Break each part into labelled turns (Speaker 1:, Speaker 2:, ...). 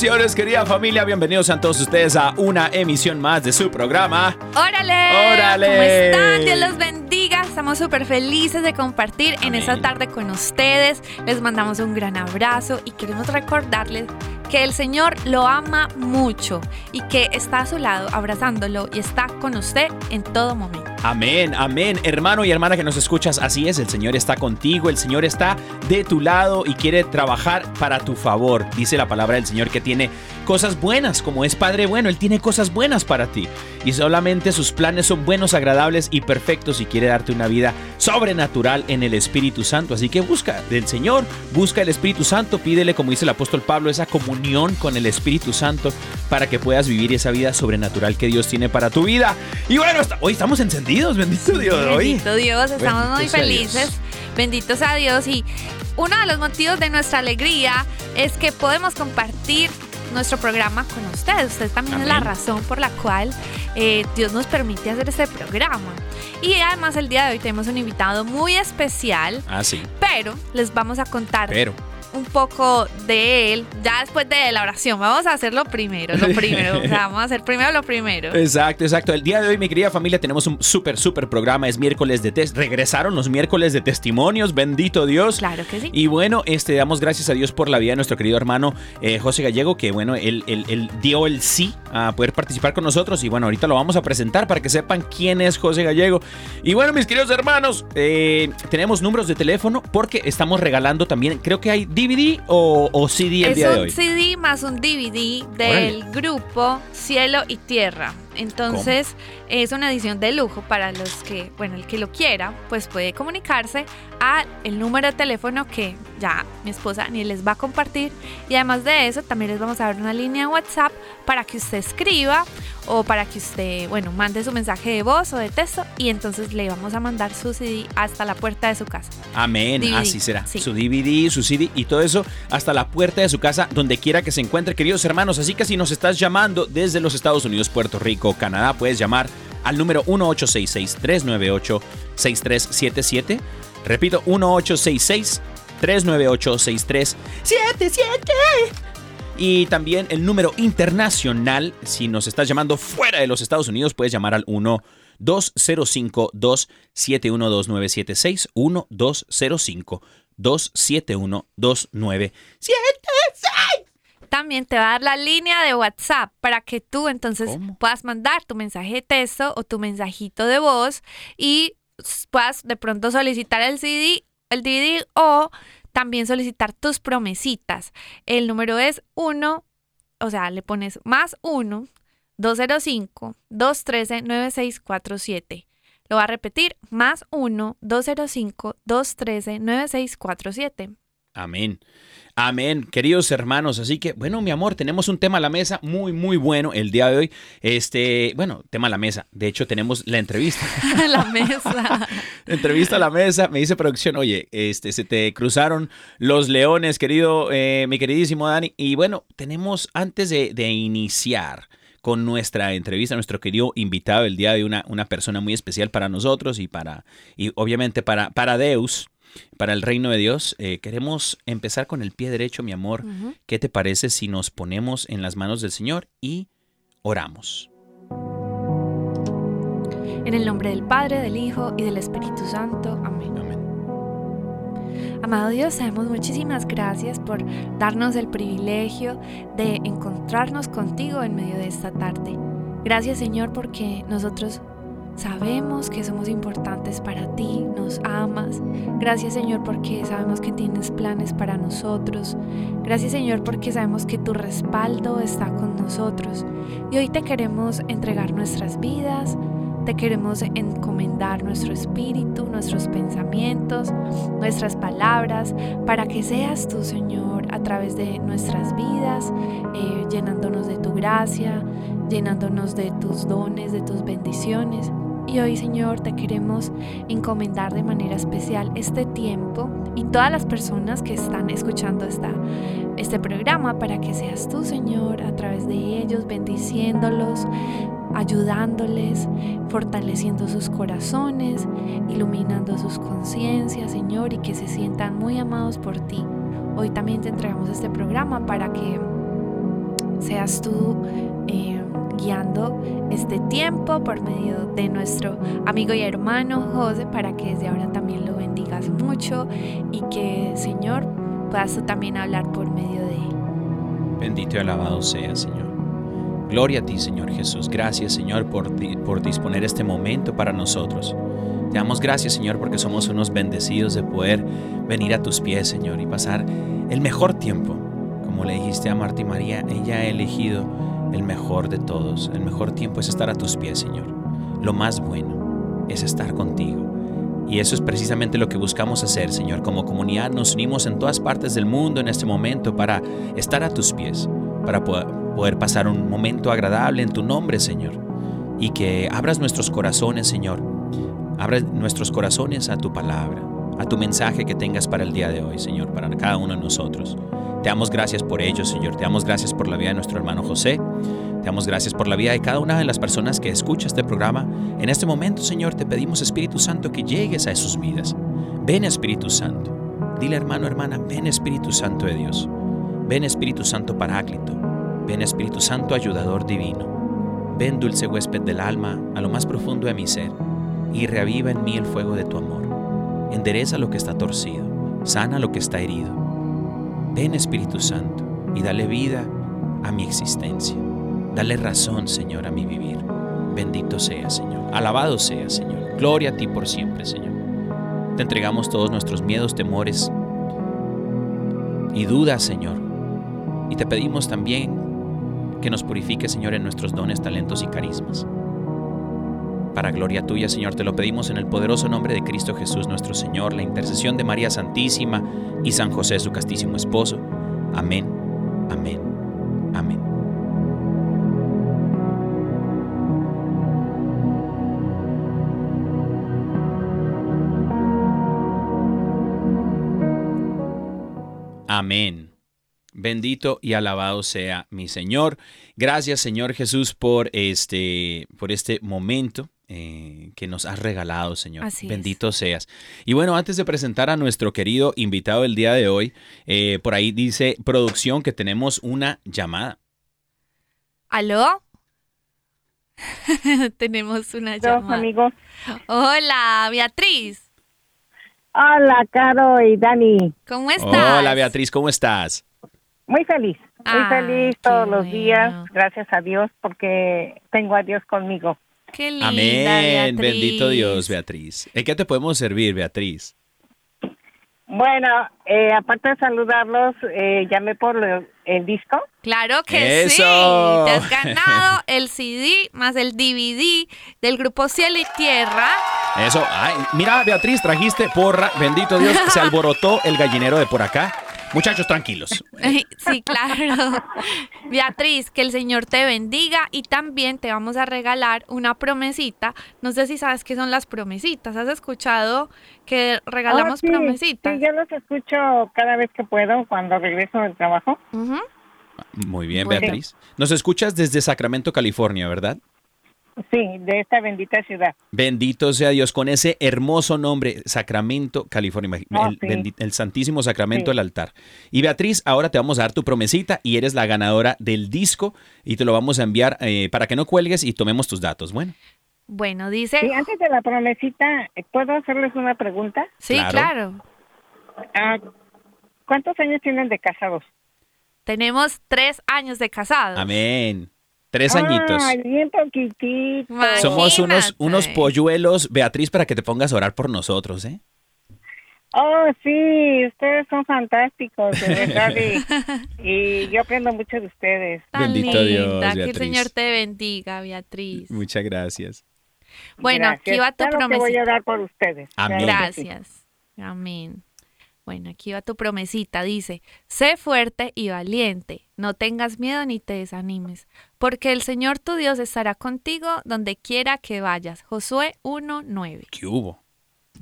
Speaker 1: Bendiciones, querida familia. Bienvenidos a todos ustedes a una emisión más de su programa.
Speaker 2: órale,
Speaker 1: Órale.
Speaker 2: ¿cómo están? Dios los bendiga. Estamos súper felices de compartir en esta tarde con ustedes. Les mandamos un gran abrazo y queremos recordarles que el Señor lo ama mucho y que está a su lado abrazándolo y está con usted en todo momento.
Speaker 1: Amén, amén. Hermano y hermana que nos escuchas, así es, el Señor está contigo, el Señor está de tu lado y quiere trabajar para tu favor. Dice la palabra del Señor que tiene cosas buenas, como es Padre bueno, Él tiene cosas buenas para ti. Y solamente sus planes son buenos, agradables y perfectos y quiere darte una vida sobrenatural en el Espíritu Santo. Así que busca del Señor, busca el Espíritu Santo, pídele, como dice el apóstol Pablo, esa comunión con el Espíritu Santo para que puedas vivir esa vida sobrenatural que Dios tiene para tu vida. Y bueno, hoy estamos encendidos, bendito Dios. Hoy.
Speaker 2: Bendito Dios, estamos muy felices. Benditos a Dios. Y uno de los motivos de nuestra alegría es que podemos compartir nuestro programa con ustedes. Usted también es la razón por la cual eh, Dios nos permite hacer este programa. Y además el día de hoy tenemos un invitado muy especial,
Speaker 1: Ah, sí,
Speaker 2: pero les vamos a contar
Speaker 1: pero.
Speaker 2: Un poco de él ya después de la oración. Vamos a hacerlo primero, lo primero. o sea, vamos a hacer primero lo primero.
Speaker 1: Exacto, exacto. El día de hoy, mi querida familia, tenemos un súper, súper programa. Es miércoles de test. Regresaron los miércoles de testimonios, bendito Dios.
Speaker 2: Claro que sí.
Speaker 1: Y bueno, este, damos gracias a Dios por la vida de nuestro querido hermano eh, José Gallego, que bueno, él, él- él dio el sí a poder participar con nosotros. Y bueno, ahorita lo vamos a presentar para que sepan quién es José Gallego. Y bueno, mis queridos hermanos, eh, tenemos números de teléfono porque estamos regalando también, creo que hay DVD o, o CD el
Speaker 2: Es
Speaker 1: día de
Speaker 2: un
Speaker 1: hoy.
Speaker 2: CD más un DVD del grupo Cielo y Tierra. Entonces es una edición de lujo para los que, bueno, el que lo quiera, pues puede comunicarse a el número de teléfono que ya mi esposa ni les va a compartir. Y además de eso, también les vamos a dar una línea de WhatsApp para que usted escriba o para que usted, bueno, mande su mensaje de voz o de texto y entonces le vamos a mandar su CD hasta la puerta de su casa.
Speaker 1: Amén,
Speaker 2: DVD,
Speaker 1: así será.
Speaker 2: sí.
Speaker 1: Su DVD, su CD y todo eso hasta la puerta de su casa, donde quiera que se encuentre, queridos hermanos. Así que si nos estás llamando desde los Estados Unidos, Puerto Rico, Canadá, puedes llamar al número 1866-398-6377. Repito, 1866-398-6377. Y también el número internacional, si nos estás llamando fuera de los Estados Unidos, puedes llamar al 1 205 271 2976 1 205 271 2976
Speaker 2: También te va a dar la línea de WhatsApp para que tú entonces
Speaker 1: ¿Cómo?
Speaker 2: puedas mandar tu mensaje de texto o tu mensajito de voz y puedas de pronto solicitar el CD, el DVD o también solicitar tus promesitas. El número es 1, o sea, le pones más 1 205 213 9647. Lo va a repetir, más 1 205 213 9647.
Speaker 1: Amén. Amén, queridos hermanos. Así que, bueno, mi amor, tenemos un tema a la mesa muy, muy bueno el día de hoy. Este, bueno, tema a la mesa. De hecho, tenemos la entrevista.
Speaker 2: la mesa.
Speaker 1: Entrevista a la mesa, me dice producción, oye, este, se te cruzaron los leones, querido, eh, mi queridísimo Dani. Y bueno, tenemos, antes de, de iniciar con nuestra entrevista, nuestro querido invitado el día de una, una persona muy especial para nosotros y para, y obviamente para, para Deus, para el reino de Dios. Eh, queremos empezar con el pie derecho, mi amor. ¿Qué te parece si nos ponemos en las manos del Señor y oramos?
Speaker 2: En el nombre del Padre, del Hijo y del Espíritu Santo. Amén.
Speaker 1: Amén.
Speaker 2: Amado Dios, damos muchísimas gracias por darnos el privilegio de encontrarnos contigo en medio de esta tarde. Gracias Señor porque nosotros sabemos que somos importantes para ti, nos amas. Gracias Señor porque sabemos que tienes planes para nosotros. Gracias Señor porque sabemos que tu respaldo está con nosotros. Y hoy te queremos entregar nuestras vidas, te queremos encomendar nuestro espíritu, nuestros pensamientos, nuestras palabras, para que seas tú, Señor, a través de nuestras vidas, eh, llenándonos de tu gracia, llenándonos de tus dones, de tus bendiciones. Y hoy, Señor, te queremos encomendar de manera especial este tiempo y todas las personas que están escuchando esta, este programa para que seas tú, Señor, a través de ellos, bendiciéndolos, ayudándoles, fortaleciendo sus corazones, iluminando sus conciencias, Señor, y que se sientan muy amados por ti. Hoy también te entregamos este programa para que seas tú eh, guiando este tiempo por medio de nuestro amigo y hermano José, para que desde ahora también lo bendigas mucho y que, Señor, puedas tú también hablar por medio de él.
Speaker 1: Bendito y alabado sea, Señor. Gloria a ti, Señor Jesús. Gracias, Señor, por, por disponer este momento para nosotros. Te damos gracias, Señor, porque somos unos bendecidos de poder venir a tus pies, Señor, y pasar el mejor tiempo. Como le dijiste a Marta y María, ella ha elegido el mejor de todos. El mejor tiempo es estar a tus pies, Señor. Lo más bueno es estar contigo. Y eso es precisamente lo que buscamos hacer, Señor. Como comunidad nos unimos en todas partes del mundo en este momento para estar a tus pies, para poder pasar un momento agradable en tu nombre, Señor. Y que abras nuestros corazones, Señor. Abra nuestros corazones a tu palabra, a tu mensaje que tengas para el día de hoy, Señor, para cada uno de nosotros. Te damos gracias por ello, Señor. Te damos gracias por la vida de nuestro hermano José. Te damos gracias por la vida de cada una de las personas que escucha este programa. En este momento, Señor, te pedimos, Espíritu Santo, que llegues a sus vidas. Ven, Espíritu Santo. Dile, hermano, hermana, ven, Espíritu Santo de Dios. Ven, Espíritu Santo Paráclito. Ven, Espíritu Santo Ayudador Divino. Ven, dulce huésped del alma, a lo más profundo de mi ser, y reaviva en mí el fuego de tu amor. Endereza lo que está torcido, sana lo que está herido. Ven, Espíritu Santo, y dale vida a mi existencia. Dale razón, Señor, a mi vivir. Bendito sea, Señor. Alabado sea, Señor. Gloria a ti por siempre, Señor. Te entregamos todos nuestros miedos, temores y dudas, Señor. Y te pedimos también que nos purifique, Señor, en nuestros dones, talentos y carismas. Para gloria tuya, Señor, te lo pedimos en el poderoso nombre de Cristo Jesús nuestro Señor, la intercesión de María Santísima y San José, su castísimo esposo. Amén, amén, amén. Amén. Bendito y alabado sea mi Señor. Gracias, Señor Jesús, por este, por este momento eh, que nos has regalado, Señor.
Speaker 2: Así es.
Speaker 1: Bendito seas. Y bueno, antes de presentar a nuestro querido invitado el día de hoy, eh, por ahí dice producción que tenemos una llamada.
Speaker 2: ¿Aló? Tenemos una
Speaker 3: Dos
Speaker 2: llamada.
Speaker 3: amigos.
Speaker 2: Hola, Beatriz.
Speaker 3: Hola, Caro y Dani.
Speaker 2: ¿Cómo estás?
Speaker 1: Hola, Beatriz, ¿cómo estás?
Speaker 3: Muy feliz, muy
Speaker 2: Ah,
Speaker 3: feliz todos los
Speaker 2: bueno.
Speaker 3: días, gracias a Dios, porque tengo a Dios conmigo.
Speaker 2: Qué linda,
Speaker 1: Amén.
Speaker 2: Beatriz.
Speaker 1: Bendito Dios, Beatriz. ¿En qué te podemos servir, Beatriz?
Speaker 3: Bueno, eh, aparte de saludarlos, eh, llamé por el disco.
Speaker 2: Claro que sí.
Speaker 1: ¡Eso!
Speaker 2: Te has ganado el CD más el DVD del grupo Cielo y Tierra.
Speaker 1: Eso, ay, mira, Beatriz, trajiste porra, bendito Dios, se alborotó el gallinero de por acá. Muchachos, tranquilos.
Speaker 2: Sí, claro. Beatriz, que el Señor te bendiga y también te vamos a regalar una promesita. No sé si sabes qué son las promesitas. ¿Has escuchado que regalamos
Speaker 3: Ah, sí,
Speaker 2: promesitas?
Speaker 3: Sí, yo los escucho cada vez que puedo cuando regreso del trabajo.
Speaker 1: Muy bien. Beatriz. Nos escuchas desde Sacramento, California, ¿verdad?
Speaker 3: Sí, de esta bendita ciudad.
Speaker 1: Bendito sea Dios con ese hermoso nombre, Sacramento, California.
Speaker 3: Oh,
Speaker 1: el,
Speaker 3: sí.
Speaker 1: bendi- el Santísimo Sacramento
Speaker 3: Sí.
Speaker 1: del altar. Y Beatriz, ahora te vamos a dar tu promesita y eres la ganadora del disco y te lo vamos a enviar eh, para que no cuelgues y tomemos tus datos. Bueno,
Speaker 2: Bueno, dice...
Speaker 3: Sí, antes de la promesita, ¿puedo hacerles una pregunta?
Speaker 2: Sí,
Speaker 1: Claro.
Speaker 2: claro.
Speaker 3: Ah, ¿Cuántos años tienen de casados?
Speaker 2: Tenemos tres años de casados.
Speaker 1: amén. Tres añitos.
Speaker 3: Ay, bien poquitito.
Speaker 2: Imagínate.
Speaker 1: Somos unos, unos polluelos, Beatriz, para que te pongas a orar por nosotros, ¿eh?
Speaker 3: Oh, sí, ustedes son fantásticos, de verdad. Y, y yo aprendo mucho de ustedes.
Speaker 2: Tan
Speaker 1: Bendito Dios,
Speaker 2: Que el. Señor te bendiga, Beatriz.
Speaker 1: Muchas gracias.
Speaker 2: Bueno, aquí va tu
Speaker 3: Claro que voy a
Speaker 2: promesita.
Speaker 3: orar por ustedes.
Speaker 1: Amén.
Speaker 2: Gracias. Amén. Bueno, aquí va tu promesita. Dice, sé fuerte y valiente. No tengas miedo ni te desanimes, porque el Señor tu Dios estará contigo donde quiera que vayas. Josué 1.9.
Speaker 1: ¿Qué hubo?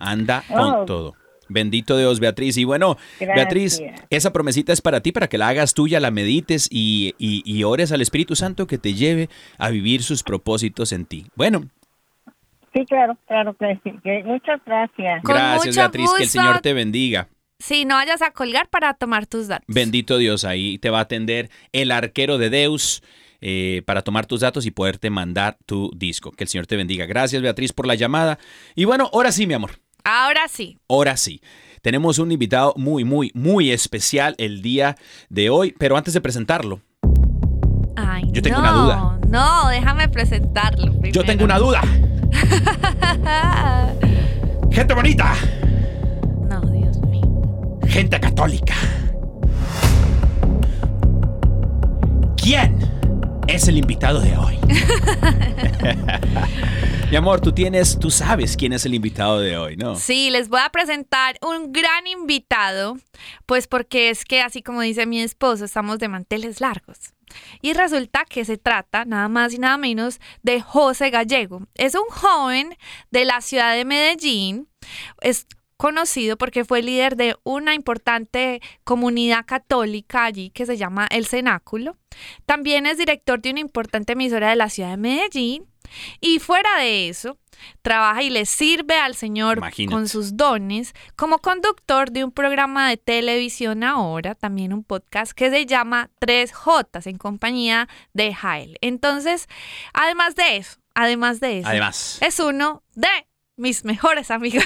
Speaker 1: Anda
Speaker 3: Oh.
Speaker 1: con todo. Bendito Dios, Beatriz. Y bueno,
Speaker 3: Gracias.
Speaker 1: Beatriz, esa promesita es para ti, para que la hagas tuya, la medites y, y- y ores al Espíritu Santo que te lleve a vivir sus propósitos en ti. Bueno,
Speaker 3: Sí, claro, claro que sí. muchas gracias.
Speaker 2: Con
Speaker 1: gracias,
Speaker 2: mucho
Speaker 1: Beatriz. Que el. Señor te bendiga.
Speaker 2: Sí, no vayas a colgar para tomar tus datos.
Speaker 1: Bendito Dios, ahí te va a atender el arquero de Deus eh, para tomar tus datos y poderte mandar tu disco. Que el Señor te bendiga. Gracias, Beatriz, por la llamada. Y bueno, ahora sí, mi amor.
Speaker 2: Ahora sí.
Speaker 1: Ahora sí. Tenemos un invitado muy, muy, muy especial el día de hoy, pero antes de presentarlo,
Speaker 2: Ay,
Speaker 1: Yo tengo
Speaker 2: no,
Speaker 1: una duda.
Speaker 2: No, déjame presentarlo.
Speaker 1: yo tengo una duda. Gente bonita,
Speaker 2: no, Dios mío.
Speaker 1: gente católica. ¿Quién es el invitado de hoy? Mi amor, tú tienes, tú sabes quién es el invitado de hoy, ¿no?
Speaker 2: Sí, les voy a presentar un gran invitado, pues porque es que así como dice mi esposo, estamos de manteles largos. Y resulta que se trata nada más y nada menos de José Gallego. Es un joven de la ciudad de Medellín. Es conocido porque fue líder de una importante comunidad católica allí que se llama El Cenáculo. También es director de una importante emisora de la ciudad de Medellín. Y fuera de eso, trabaja y le sirve al Señor
Speaker 1: Imagínate.
Speaker 2: con sus dones como conductor de un programa de televisión ahora, también un podcast que se llama 3J en compañía de Jael. Entonces, además de eso, además de eso,
Speaker 1: Además,
Speaker 2: es uno de mis mejores amigos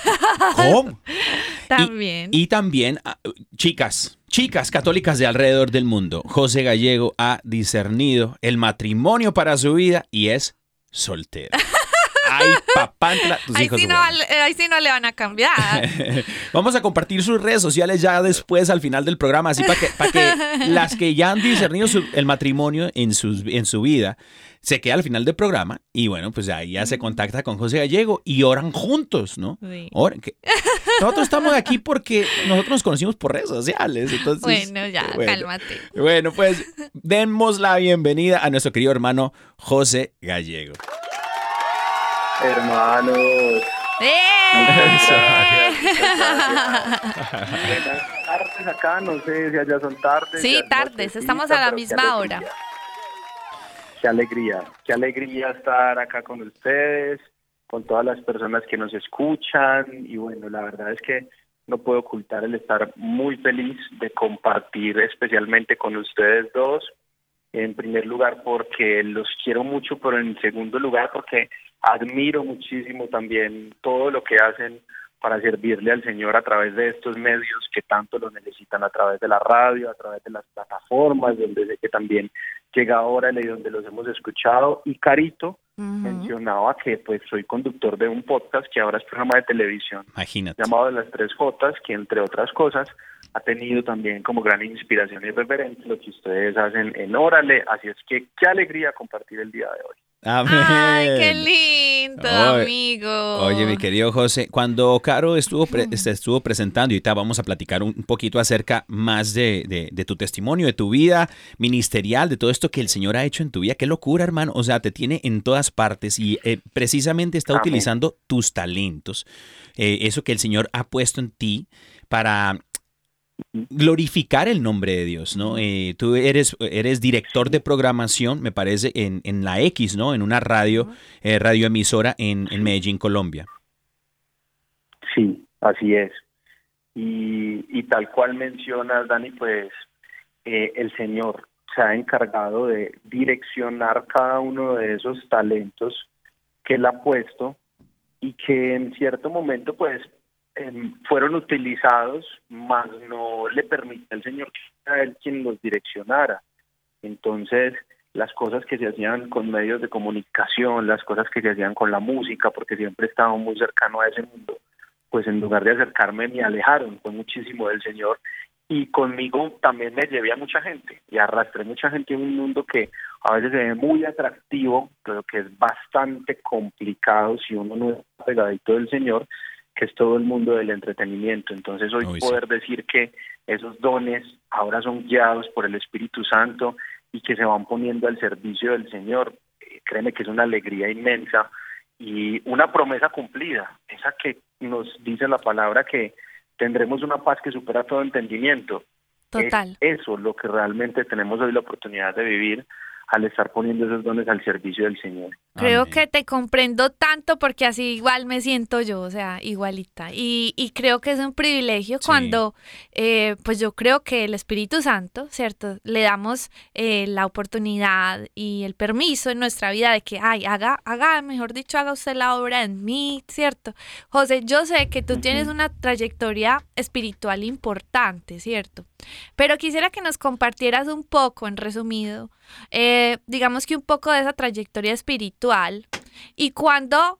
Speaker 1: ¿cómo?
Speaker 2: también.
Speaker 1: Y también, ah, chicas, chicas católicas de alrededor del mundo, José Gallego ha discernido el matrimonio para su vida y es soltero. Ay, papantla, tus
Speaker 2: Ahí
Speaker 1: hijos
Speaker 2: sí, no, ahí sí no le van a cambiar.
Speaker 1: Vamos a compartir sus redes sociales ya después al final del programa, así para que, para que las que ya han discernido su- el matrimonio en, sus, en su vida se queda al final del programa y bueno, pues ahí ya se contacta con José Gallego y oran juntos, ¿no?
Speaker 2: Sí.
Speaker 1: Oran, que- Nosotros estamos aquí porque nosotros nos conocimos por redes sociales, entonces...
Speaker 2: bueno, ya,
Speaker 1: bueno.
Speaker 2: cálmate.
Speaker 1: Bueno, pues demos la bienvenida a nuestro querido hermano José Gallego.
Speaker 4: Hermanos,
Speaker 2: ¡Eh!
Speaker 4: buenas tardes acá, no sé si allá son tardes.
Speaker 2: Sí, tardes, estamos a la misma hora.
Speaker 4: Qué alegría, qué alegría estar acá con ustedes, con todas las personas que nos escuchan y bueno, la verdad es que no puedo ocultar el estar muy feliz de compartir especialmente con ustedes dos. En primer lugar porque los quiero mucho, pero en segundo lugar porque admiro muchísimo también todo lo que hacen para servirle al Señor a través de estos medios que tanto lo necesitan, a través de la radio, a través de las plataformas, donde sé que también llega ahora y donde los hemos escuchado. Y Carito mencionaba que pues soy conductor de un podcast que ahora es programa de televisión
Speaker 1: Imagínate.
Speaker 4: llamado Las Tres Jotas, que entre otras cosas ha tenido también como gran inspiración y referente lo que ustedes hacen en Órale, así es que qué alegría compartir el día de hoy.
Speaker 1: Amén.
Speaker 2: Ay, qué lindo,
Speaker 1: Oye,
Speaker 2: amigo.
Speaker 1: Oye, mi querido José, cuando Caro estuvo, pre- este, estuvo presentando, y ahorita vamos a platicar un un poquito acerca más de, de- de tu testimonio, de tu vida ministerial, de todo esto que el Señor ha hecho en tu vida. Qué locura, hermano. O sea, te tiene en todas partes y eh, precisamente está
Speaker 4: Amén.
Speaker 1: utilizando tus talentos, eh, eso que el Señor ha puesto en ti para glorificar el nombre de Dios, ¿no? Eh, tú eres, eres director de programación, me parece, en, en la X, ¿no? En una radio, eh, radioemisora en, en Medellín, Colombia.
Speaker 4: Sí, así es. Y, y tal cual mencionas, Dani, pues eh, el Señor se ha encargado de direccionar cada uno de esos talentos que Él ha puesto y que en cierto momento pues em, fueron utilizados, mas no le permite al Señor sea Él quien los direccionara. Entonces, las cosas que se hacían con medios de comunicación, las cosas que se hacían con la música, porque siempre estaba muy cercano a ese mundo, pues en lugar de acercarme me alejaron, fue muchísimo del Señor. Y conmigo también me llevé a mucha gente y arrastré mucha gente en un mundo que a veces se ve muy atractivo, pero que es bastante complicado si uno no es pegadito del Señor, que es todo el mundo del entretenimiento. Entonces hoy
Speaker 1: sí.
Speaker 4: poder decir que esos dones ahora son guiados por el Espíritu Santo y que se van poniendo al servicio del Señor, eh, créeme que es una alegría inmensa y una promesa cumplida, esa que nos dice la palabra que tendremos una paz que supera todo entendimiento.
Speaker 2: Total.
Speaker 4: Es eso lo que realmente tenemos hoy la oportunidad de vivir al estar poniendo esos dones al servicio del Señor.
Speaker 2: Creo
Speaker 1: Amén.
Speaker 2: que te comprendo tanto porque así igual me siento yo, o sea, igualita. Y, y creo que es un privilegio
Speaker 1: Sí.
Speaker 2: cuando, eh, pues yo creo que el Espíritu Santo, ¿cierto? Le damos eh, la oportunidad y el permiso en nuestra vida de que, ay, haga, haga, mejor dicho, haga usted la obra en mí, ¿cierto? José, yo sé que tú tienes una trayectoria espiritual importante, ¿cierto? Pero quisiera que nos compartieras un poco, en resumido, eh, digamos que un poco de esa trayectoria espiritual y cuando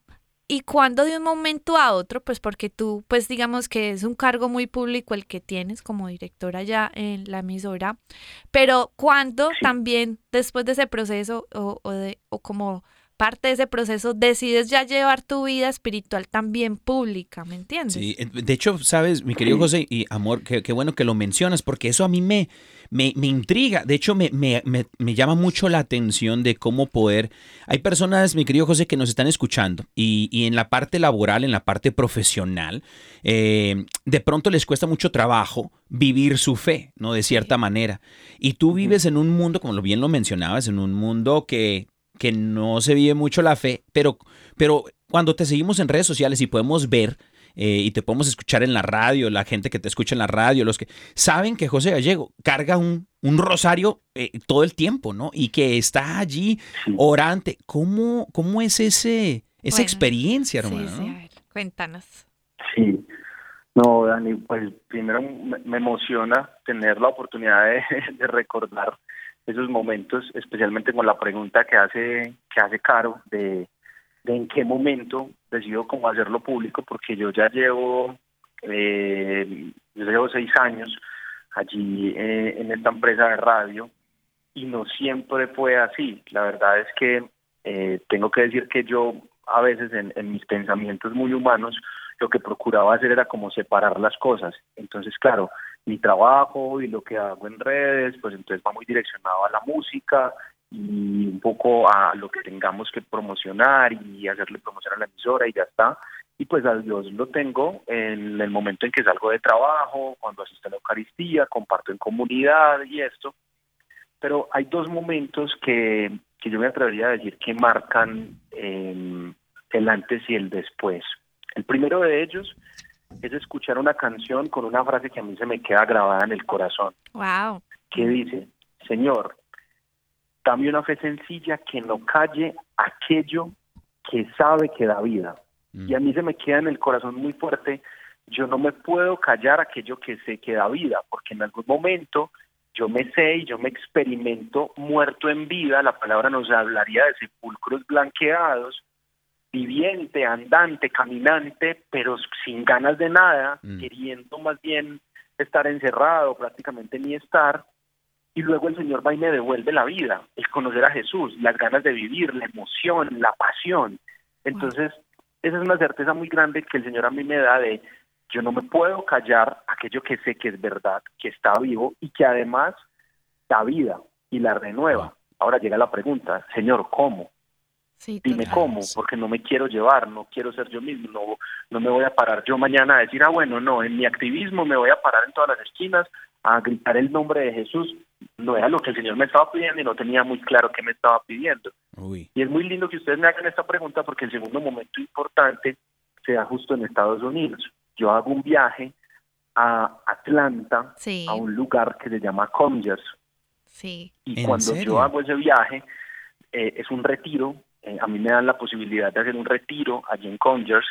Speaker 2: y cuando de un momento a otro, pues porque tú, pues digamos que es un cargo muy público el que tienes como directora ya en la emisora, pero cuando
Speaker 4: Sí.
Speaker 2: también después de ese proceso o, o de, o como parte de ese proceso decides ya llevar tu vida espiritual también pública, ¿me entiendes?
Speaker 1: Sí, de hecho, sabes, mi querido José y amor, qué, bueno que lo mencionas, porque eso a mí me, me, me intriga. De hecho, me, me, me, llama mucho la atención de cómo poder. Hay personas, mi querido José, que nos están escuchando y, y en la parte laboral, en la parte profesional, eh, de pronto les cuesta mucho trabajo vivir su fe, ¿no? De cierta manera. Y tú vives en un mundo, como bien lo mencionabas, en un mundo que, que no se vive mucho la fe, pero, pero cuando te seguimos en redes sociales y podemos ver eh, y te podemos escuchar en la radio, la gente que te escucha en la radio, los que saben que José Gallego carga un, un rosario eh, todo el tiempo, ¿no? Y que está allí
Speaker 4: Sí.
Speaker 1: orante. ¿Cómo, cómo es ese, esa
Speaker 2: Bueno,
Speaker 1: experiencia, hermano?
Speaker 2: sí,
Speaker 1: no?
Speaker 2: a ver, cuéntanos.
Speaker 4: Sí, no, Dani, pues primero me me emociona tener la oportunidad de, de recordar esos momentos, especialmente con la pregunta que hace que hace Caro de, en qué momento decido cómo hacerlo público, porque yo ya llevo eh, yo llevo seis años allí eh, en esta empresa de radio y no siempre fue así. La verdad es que eh, tengo que decir que yo a veces en, en mis pensamientos muy humanos lo que procuraba hacer era como separar las cosas. Entonces, claro, mi trabajo y lo que hago en redes, pues entonces va muy direccionado a la música y un poco a lo que tengamos que promocionar y hacerle promoción a la emisora y ya está. Y pues a Dios lo tengo en el momento en que salgo de trabajo, cuando asisto a la Eucaristía, comparto en comunidad y esto. Pero hay dos momentos que, que yo me atrevería a decir que marcan eh, el antes y el después. El primero de ellos es escuchar una canción con una frase que a mí se me queda grabada en el corazón,
Speaker 2: Wow.
Speaker 4: que dice, Señor, dame una fe sencilla que no calle aquello que sabe que da vida.
Speaker 1: Mm.
Speaker 4: Y a mí se me queda en el corazón muy fuerte, yo no me puedo callar aquello que sé que da vida, porque en algún momento yo me sé y yo me experimento muerto en vida, la palabra nos hablaría de sepulcros blanqueados, viviente, andante, caminante, pero sin ganas de nada,
Speaker 1: Mm.
Speaker 4: queriendo más bien estar encerrado, prácticamente ni estar, y luego el Señor va y me devuelve la vida, el conocer a Jesús, las ganas de vivir, la emoción, la pasión. Entonces, esa es una certeza muy grande que el Señor a mí me da de yo no me puedo callar aquello que sé que es verdad, que está vivo y que además da vida y la renueva. Ahora llega la pregunta, Señor, ¿cómo?
Speaker 2: Sí,
Speaker 4: Dime cómo, porque no me quiero llevar, no quiero ser yo mismo, no, no me voy a parar yo mañana a decir, ah, bueno, no, en mi activismo me voy a parar en todas las esquinas a gritar el nombre de Jesús. No era lo que el Señor me estaba pidiendo y no tenía muy claro qué me estaba pidiendo.
Speaker 1: Uy.
Speaker 4: Y es muy lindo que ustedes me hagan esta pregunta porque el segundo momento importante se da justo en Estados Unidos. Yo hago un viaje a Atlanta,
Speaker 2: Sí,
Speaker 4: a un lugar que se llama Conyers.
Speaker 2: sí.
Speaker 4: Y
Speaker 1: ¿En
Speaker 4: cuando
Speaker 1: serio?
Speaker 4: yo hago ese viaje, eh, es un retiro. Eh, a mí me dan la posibilidad de hacer un retiro allí en Conyers.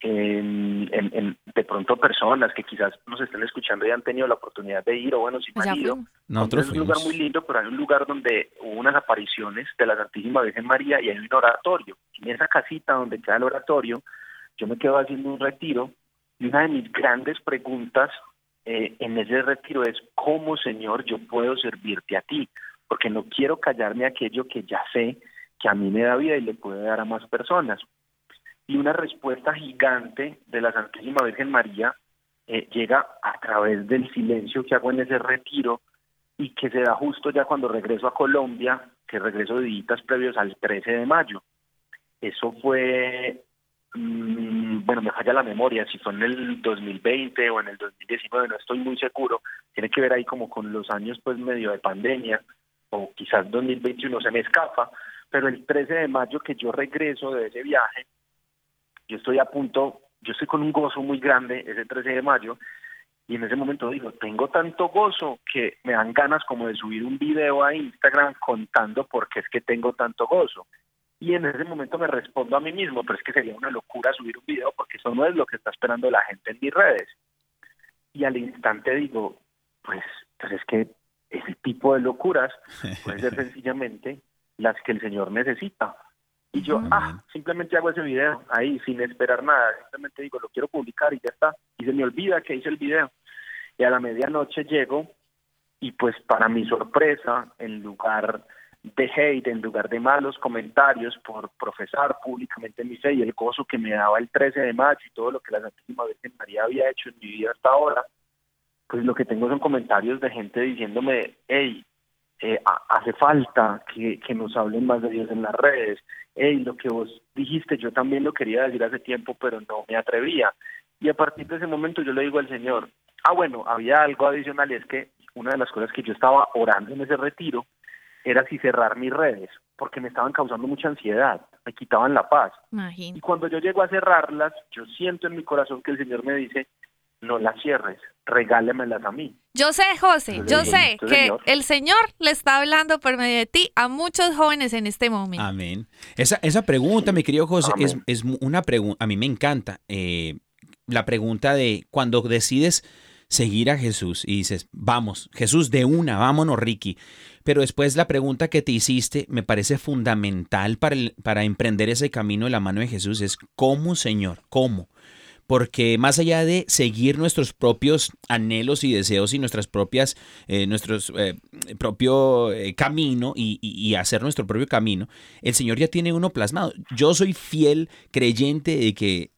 Speaker 4: en- en- en- de pronto personas que quizás nos estén escuchando y han tenido la oportunidad de ir, o bueno, si no han ido.
Speaker 1: Nosotros
Speaker 4: es un lugar muy lindo, pero hay un lugar donde hubo unas apariciones de la Santísima Virgen María y hay un oratorio. En esa casita donde queda el oratorio, yo me quedo haciendo un retiro y una de mis grandes preguntas eh, en ese retiro es, ¿cómo, Señor, yo puedo servirte a ti? Porque no quiero callarme aquello que ya sé que a mí me da vida y le puede dar a más personas. Y una respuesta gigante de la Santísima Virgen María eh, llega a través del silencio que hago en ese retiro y que se da justo ya cuando regreso a Colombia, que regreso de días previos al 13 de mayo. Eso fue, mm, bueno, me falla la memoria, si fue en el 2020 o en el 2019, no estoy muy seguro. Tiene que ver ahí como con los años pues medio de pandemia, o quizás 2021 se me escapa, pero el 13 de mayo que yo regreso de ese viaje, yo estoy a punto, yo estoy con un gozo muy grande ese 13 de mayo, y en ese momento digo, tengo tanto gozo que me dan ganas como de subir un video a Instagram contando por qué es que tengo tanto gozo. Y en ese momento me respondo a mí mismo, pero es que sería una locura subir un video porque eso no es lo que está esperando la gente en mis redes. Y al instante digo, pues, pues es que ese tipo de locuras pueden ser sencillamente las que el Señor necesita. Y yo,
Speaker 1: Amén.
Speaker 4: ah, simplemente hago ese video ahí sin esperar nada, simplemente digo, lo quiero publicar y ya está. Y se me olvida que hice el video. Y a la medianoche llego y pues para mi sorpresa, en lugar de hate, en lugar de malos comentarios por profesar públicamente mi fe y el gozo que me daba el 13 de mayo y todo lo que la Santísima Virgen María había hecho en mi vida hasta ahora, pues lo que tengo son comentarios de gente diciéndome, hey, eh, ha- hace falta que, que nos hablen más de Dios en las redes. Hey, lo que vos dijiste, yo también lo quería decir hace tiempo, pero no me atrevía. Y a partir de ese momento yo le digo al Señor, ah, bueno, había algo adicional y es que una de las cosas que yo estaba orando en ese retiro era si cerrar mis redes, porque me estaban causando mucha ansiedad, me quitaban la paz. Y cuando yo llego a cerrarlas, yo siento en mi corazón que el Señor me dice, no las cierres, regálemelas a mí.
Speaker 2: Yo sé, José, yo sé que
Speaker 4: señor.
Speaker 2: el Señor le está hablando por medio de ti a muchos jóvenes en este momento.
Speaker 1: Amén. Esa, esa pregunta, mi querido José, es, es una pregunta, a mí me encanta. eh, la pregunta de cuando decides seguir a Jesús y dices, vamos, Jesús de una, vámonos, Ricky. Pero después la pregunta que te hiciste me parece fundamental para, el- para emprender ese camino de la mano de Jesús es, ¿cómo, Señor? ¿Cómo? Porque más allá de seguir nuestros propios anhelos y deseos y nuestras propias, eh, nuestros eh, propio eh, camino y, hacer nuestro propio camino, el Señor ya tiene uno plasmado. Yo soy fiel creyente de que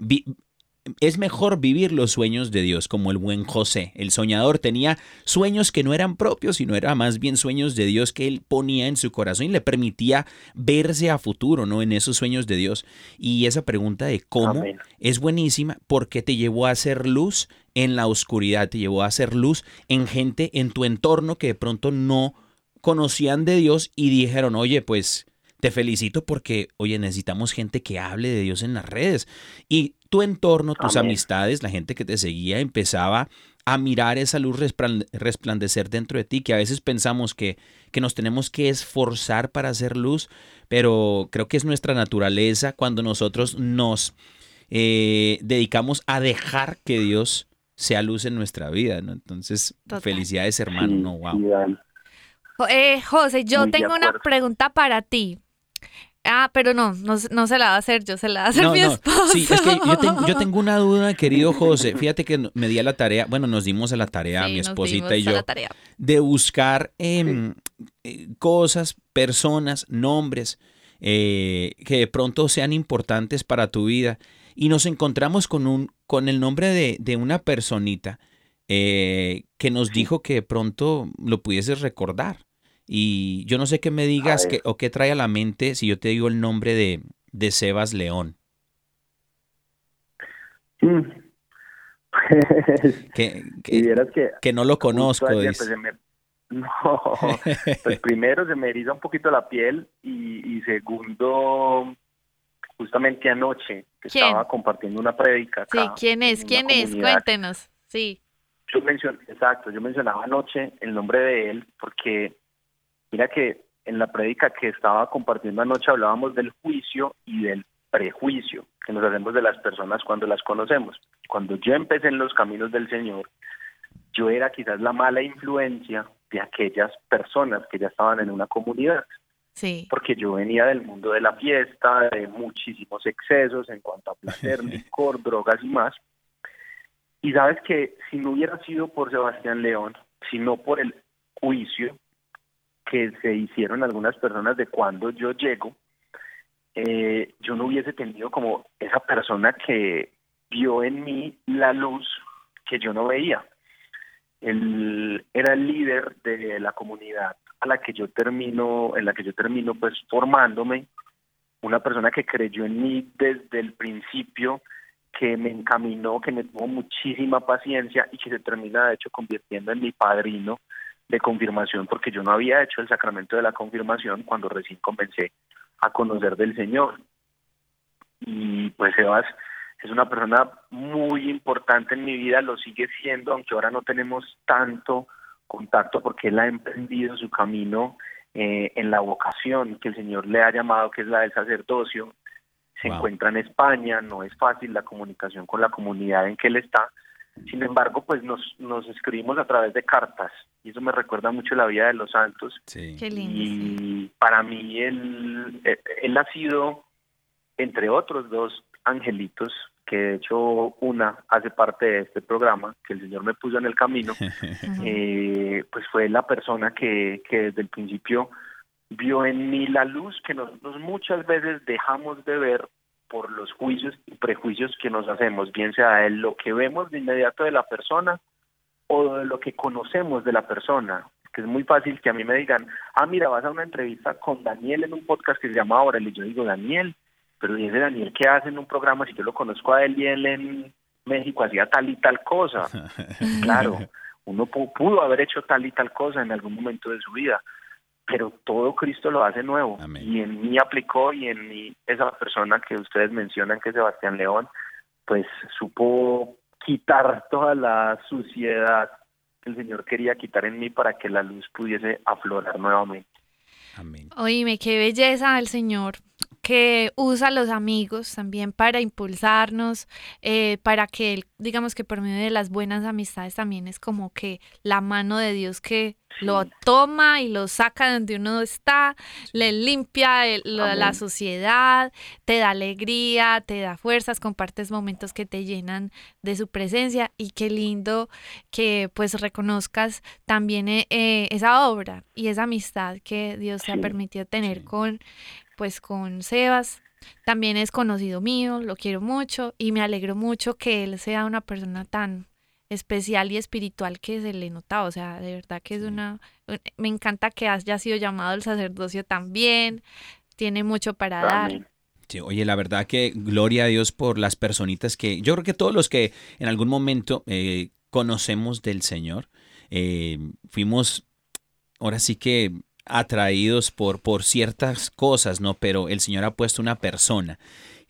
Speaker 1: es mejor vivir los sueños de Dios como el buen José. El soñador tenía sueños que no eran propios, sino eran más bien sueños de Dios que él ponía en su corazón y le permitía verse a futuro, ¿no? En esos sueños de Dios. Y esa pregunta de cómo
Speaker 4: Amén.
Speaker 1: es buenísima porque te llevó a hacer luz en la oscuridad, te llevó a hacer luz en gente en tu entorno que de pronto no conocían de Dios y dijeron, oye, pues te felicito porque, oye, necesitamos gente que hable de Dios en las redes. Y tu entorno, tus
Speaker 4: Amén.
Speaker 1: amistades, la gente que te seguía, empezaba a mirar esa luz resplan- resplandecer dentro de ti, que a veces pensamos que, que nos tenemos que esforzar para hacer luz, pero creo que es nuestra naturaleza cuando nosotros nos eh, dedicamos a dejar que Dios sea luz en nuestra vida, ¿no? Entonces,
Speaker 2: Total.
Speaker 1: felicidades, hermano, no, wow.
Speaker 2: eh, José, yo
Speaker 4: Muy
Speaker 2: tengo una pregunta para ti. Ah, pero no, no, se- no se la va a hacer yo, se la va a hacer
Speaker 1: No,
Speaker 2: mi
Speaker 1: no,
Speaker 2: esposo.
Speaker 1: sí, es que yo tengo, yo tengo una duda, querido José. Fíjate que me di a la tarea, bueno, nos dimos a la tarea,
Speaker 2: Sí,
Speaker 1: mi esposita y yo, de buscar em, eh, cosas, personas, nombres eh, que de pronto sean importantes para tu vida. Y nos encontramos con, un, con el nombre de, de una personita eh, que nos dijo que de pronto lo pudieses recordar. Y yo no sé qué me digas que, o qué trae a la mente si yo te digo el nombre de, de Sebas León.
Speaker 4: Mm.
Speaker 1: Que,
Speaker 4: y
Speaker 1: que,
Speaker 4: vieras que
Speaker 1: que no lo conozco.
Speaker 4: ayer, pues, me- No, pues primero se me eriza un poquito la piel y, y segundo, justamente anoche que
Speaker 2: ¿Quién?
Speaker 4: estaba compartiendo una prédica
Speaker 2: Sí, ¿quién es? ¿Quién es? Cuéntenos. Sí.
Speaker 4: Yo mencioné, exacto, yo mencionaba anoche el nombre de él porque mira que en la prédica que estaba compartiendo anoche hablábamos del juicio y del prejuicio que nos hacemos de las personas cuando las conocemos. Cuando yo empecé en los caminos del Señor, yo era quizás la mala influencia de aquellas personas que ya estaban en una comunidad
Speaker 2: Sí.
Speaker 4: porque yo venía del mundo de la fiesta, de muchísimos excesos en cuanto a placer, licor, drogas y más. Y sabes que si no hubiera sido por Sebastián León, sino por el juicio que se hicieron algunas personas de cuando yo llego, eh, yo no hubiese tenido como esa persona que vio en mí la luz que yo no veía. Él era el líder de la comunidad a la que yo termino, en la que yo termino pues formándome, una persona que creyó en mí desde el principio, que me encaminó, que me tuvo muchísima paciencia y que se termina de hecho convirtiendo en mi padrino de confirmación porque yo no había hecho el sacramento de la confirmación cuando recién comencé a conocer del Señor. Y pues Sebas es una persona muy importante en mi vida, lo sigue siendo, aunque ahora no tenemos tanto contacto porque él ha emprendido su camino eh, en la vocación que el Señor le ha llamado, que es la del sacerdocio. Se
Speaker 1: Wow.
Speaker 4: encuentra en España, no es fácil la comunicación con la comunidad en que él está. Sin embargo, pues nos, nos escribimos a través de cartas y eso me recuerda mucho la vida de los santos.
Speaker 1: Sí.
Speaker 2: Qué lindo. sí.
Speaker 4: Y para mí él, eh, él ha sido, entre otros dos angelitos, que de hecho una hace parte de este programa, que el Señor me puso en el camino, eh, pues fue la persona que, que desde el principio vio en mí la luz que nosotros muchas veces dejamos de ver por los juicios y prejuicios que nos hacemos, bien sea de lo que vemos de inmediato de la persona o de lo que conocemos de la persona. Que es muy fácil que a mí me digan, ah, mira, vas a una entrevista con Daniel en un podcast que se llama Ahora, y yo digo, Daniel, pero ¿y ese Daniel qué hace en un programa si yo lo conozco a él y él en México hacía tal y tal cosa? Claro, uno pu- pudo haber hecho tal y tal cosa en algún momento de su vida, pero todo Cristo lo hace nuevo.
Speaker 1: Amén.
Speaker 4: Y en mí aplicó y en mí esa persona que ustedes mencionan, que es Sebastián León, pues supo quitar toda la suciedad que el Señor quería quitar en mí para que la luz pudiese aflorar nuevamente.
Speaker 1: Amén.
Speaker 2: Oíme, qué belleza el Señor que usa a los amigos también para impulsarnos, eh, para que, él- digamos que por medio de las buenas amistades también es como que la mano de Dios que lo toma y lo saca de donde uno está, le limpia el- la, suciedad, te da alegría, te da fuerzas, compartes momentos que te llenan de su presencia. Y qué lindo que pues reconozcas también eh, eh, esa obra y esa amistad que Dios te ha permitido tener con pues con Sebas. También es conocido mío, lo quiero mucho y me alegro mucho que él sea una persona tan especial y espiritual que se le nota, o sea, de verdad que es una me encanta que haya sido llamado al sacerdocio también, tiene mucho para dar.
Speaker 1: Sí, oye, la verdad que gloria a Dios por las personitas que yo creo que todos los que en algún momento eh, conocemos del Señor, eh, fuimos ahora sí que atraídos por, por ciertas cosas, ¿no? Pero el Señor ha puesto una persona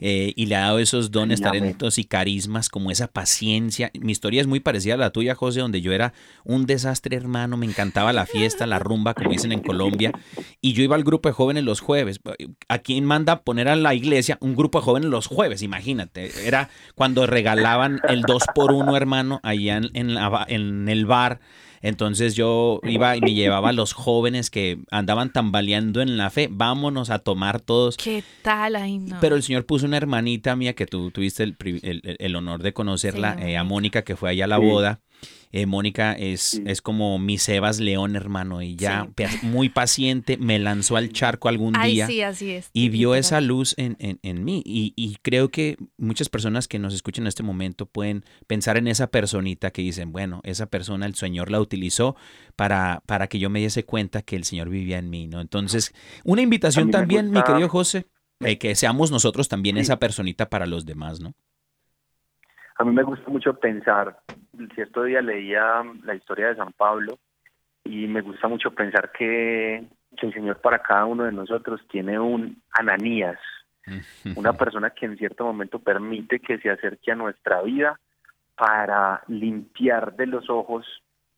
Speaker 1: eh, y le ha dado esos dones, talentos y carismas como esa paciencia. Mi historia es muy parecida a la tuya, José, donde yo era un desastre hermano, me encantaba la fiesta, la rumba, como dicen en Colombia, y yo iba al grupo de jóvenes los jueves. ¿A quién manda poner a la iglesia un grupo de jóvenes los jueves? Imagínate, era cuando regalaban el 2 por 1 hermano, allá en, en la ba- en el bar. Entonces yo iba y me llevaba a los jóvenes que andaban tambaleando en la fe, vámonos a tomar todos.
Speaker 2: ¿Qué tal? Ay, no.
Speaker 1: Pero el Señor puso una hermanita mía que tú tuviste el, el- el- honor de conocerla,
Speaker 2: Sí,
Speaker 1: eh, a
Speaker 2: Mónica.
Speaker 1: Mónica, que fue allá a la
Speaker 4: Sí.
Speaker 1: boda. Eh, Mónica es,
Speaker 4: Sí.
Speaker 1: es como mi Sebas León, hermano, y ya
Speaker 2: Sí.
Speaker 1: muy paciente, me lanzó al charco algún
Speaker 2: Ay,
Speaker 1: día.
Speaker 2: sí, así es.
Speaker 1: Y vio
Speaker 2: literal.
Speaker 1: esa luz en, en- en mí. Y, y creo que muchas personas que nos escuchan en este momento pueden pensar en esa personita que dicen, bueno, esa persona el Señor la utilizó para, para que yo me diese cuenta que el Señor vivía en mí, ¿no? Entonces, una invitación también, mi querido José, eh, que seamos nosotros también
Speaker 4: Sí.
Speaker 1: esa personita para los demás, ¿no?
Speaker 4: A mí me gusta mucho pensar, cierto día leía la historia de San Pablo y me gusta mucho pensar que, que el Señor para cada uno de nosotros tiene un Ananías, una persona que en cierto momento permite que se acerque a nuestra vida para limpiar de los ojos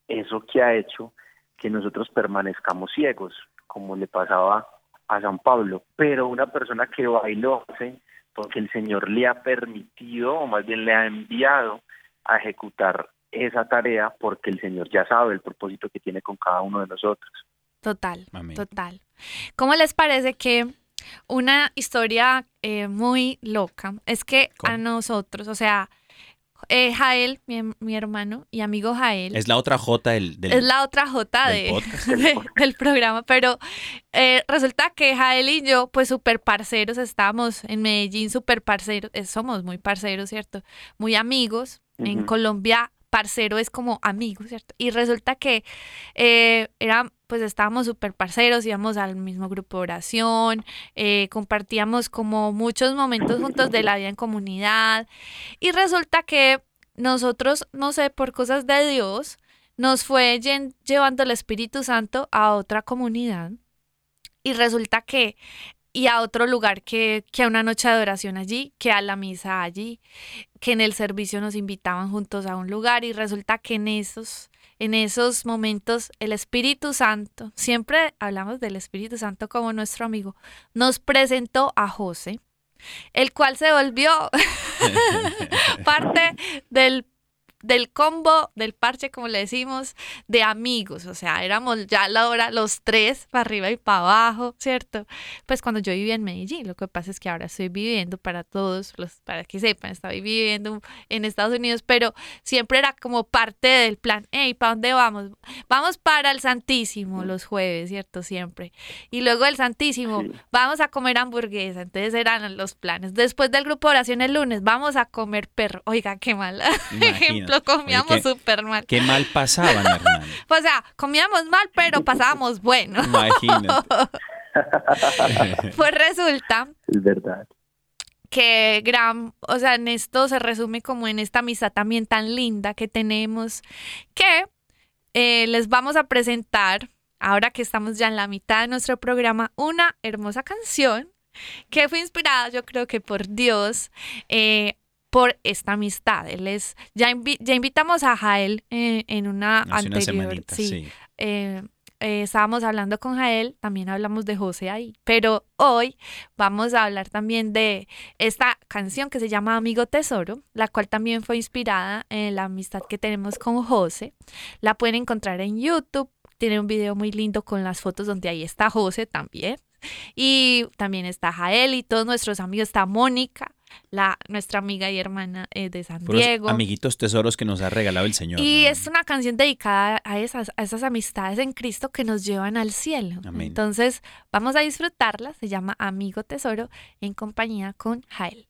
Speaker 4: eso que ha hecho que nosotros permanezcamos ciegos, como le pasaba a San Pablo, pero una persona que va y lo hace porque el Señor le ha permitido, o más bien le ha enviado a ejecutar esa tarea porque el Señor ya sabe el propósito que tiene con cada uno de nosotros.
Speaker 2: Total,
Speaker 1: Amén.
Speaker 2: total. ¿Cómo les parece que una historia eh, muy loca es que a nosotros, o sea, eh, Jael, mi, mi hermano y amigo Jael,
Speaker 1: Es la otra J del, del-
Speaker 2: es la otra J
Speaker 1: del
Speaker 2: de,
Speaker 1: podcast.
Speaker 2: de- del programa, pero eh, resulta que Jael y yo, pues súper parceros, estábamos en Medellín, súper parceros, eh, somos muy parceros, ¿cierto? Muy amigos. En. Colombia, parcero es como amigo, ¿cierto? Y resulta que eh, era, pues estábamos súper parceros, íbamos al mismo grupo de oración, eh, compartíamos como muchos momentos juntos de la vida en comunidad. Y resulta que nosotros, no sé, por cosas de Dios, nos fue llevando el Espíritu Santo a otra comunidad. Y resulta que, y a otro lugar que, que a una noche de adoración allí, que a la misa allí, que en el servicio nos invitaban juntos a un lugar y resulta que en esos, en esos momentos el Espíritu Santo, siempre hablamos del Espíritu Santo como nuestro amigo, nos presentó a José, el cual se volvió parte del, del combo, del parche, como le decimos, de amigos. O sea, éramos ya a la hora los tres, para arriba y para abajo, ¿cierto? Pues cuando yo vivía en Medellín, lo que pasa es que ahora estoy viviendo para todos, los, para que sepan, estoy viviendo en Estados Unidos, pero siempre era como parte del plan, hey, ¿para dónde vamos? Vamos para el Santísimo los jueves, ¿cierto? Siempre. Y luego el Santísimo,
Speaker 4: Sí.
Speaker 2: vamos a comer hamburguesa. Entonces eran los planes. Después del grupo de oración el lunes, vamos a comer perro. Oiga, qué mal
Speaker 1: Imagínate.
Speaker 2: comíamos súper mal.
Speaker 1: Qué mal pasaban, hermano.
Speaker 2: O sea, comíamos mal, pero pasábamos bueno.
Speaker 1: Imagínate.
Speaker 2: Pues resulta
Speaker 4: Es verdad.
Speaker 2: que gran, o sea, en esto se resume como en esta amistad también tan linda que tenemos, que eh, les vamos a presentar, ahora que estamos ya en la mitad de nuestro programa, una hermosa canción que fue inspirada, yo creo que por Dios, eh, por esta amistad. Él es, ya, invi- ya invitamos a Jael eh, en una
Speaker 1: Hace una
Speaker 2: anterior,
Speaker 1: semanita,
Speaker 2: sí,
Speaker 1: sí.
Speaker 2: eh, eh, estábamos hablando con Jael, también hablamos de José ahí, pero hoy vamos a hablar también de esta canción que se llama Amigo Tesoro, la cual también fue inspirada en la amistad que tenemos con José. La pueden encontrar en YouTube, tiene un video muy lindo con las fotos donde ahí está José también. Y también está Jael y todos nuestros amigos, está Mónica, la, nuestra amiga y hermana eh, de San
Speaker 1: Puros
Speaker 2: Diego.
Speaker 1: amiguitos tesoros que nos ha regalado el Señor.
Speaker 2: Y
Speaker 1: ¿no?
Speaker 2: es una canción dedicada a esas, a esas amistades en Cristo que nos llevan al cielo.
Speaker 1: Amén.
Speaker 2: Entonces, vamos a disfrutarla. Se llama Amigo Tesoro en compañía con Jael.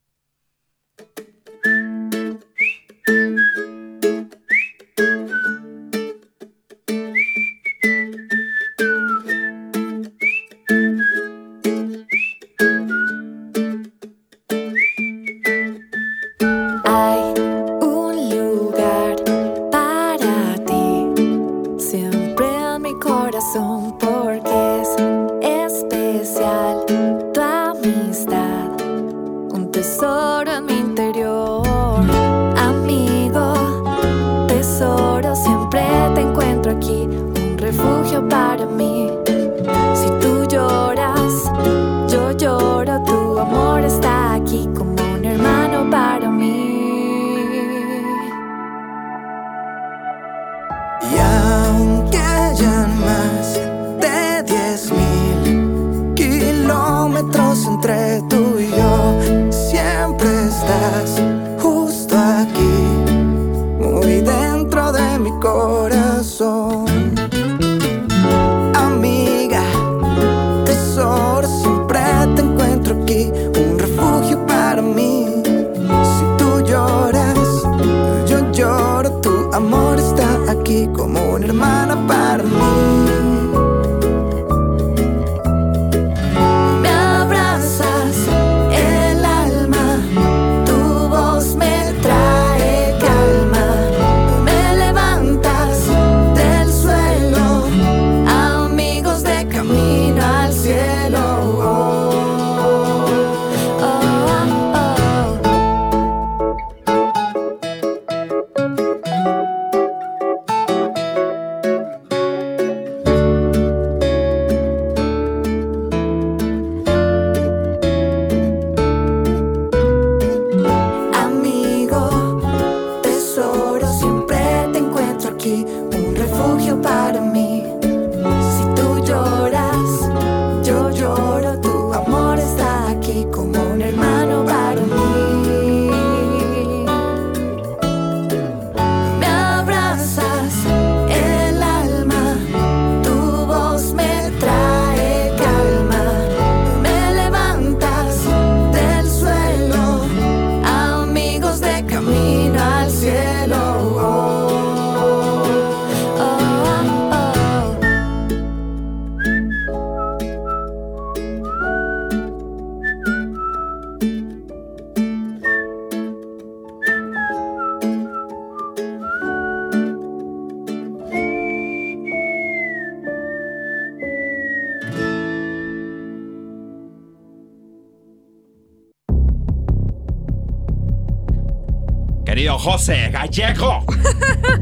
Speaker 1: Querido José Gallego.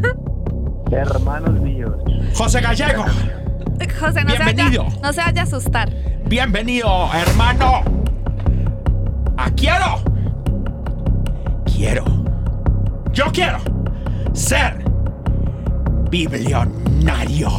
Speaker 4: Hermanos míos,
Speaker 1: José Gallego.
Speaker 2: José, no se,
Speaker 1: Bienvenido.
Speaker 2: vaya, no se vaya a asustar.
Speaker 1: Bienvenido, hermano. A quiero. Quiero. Yo quiero ser biblionario.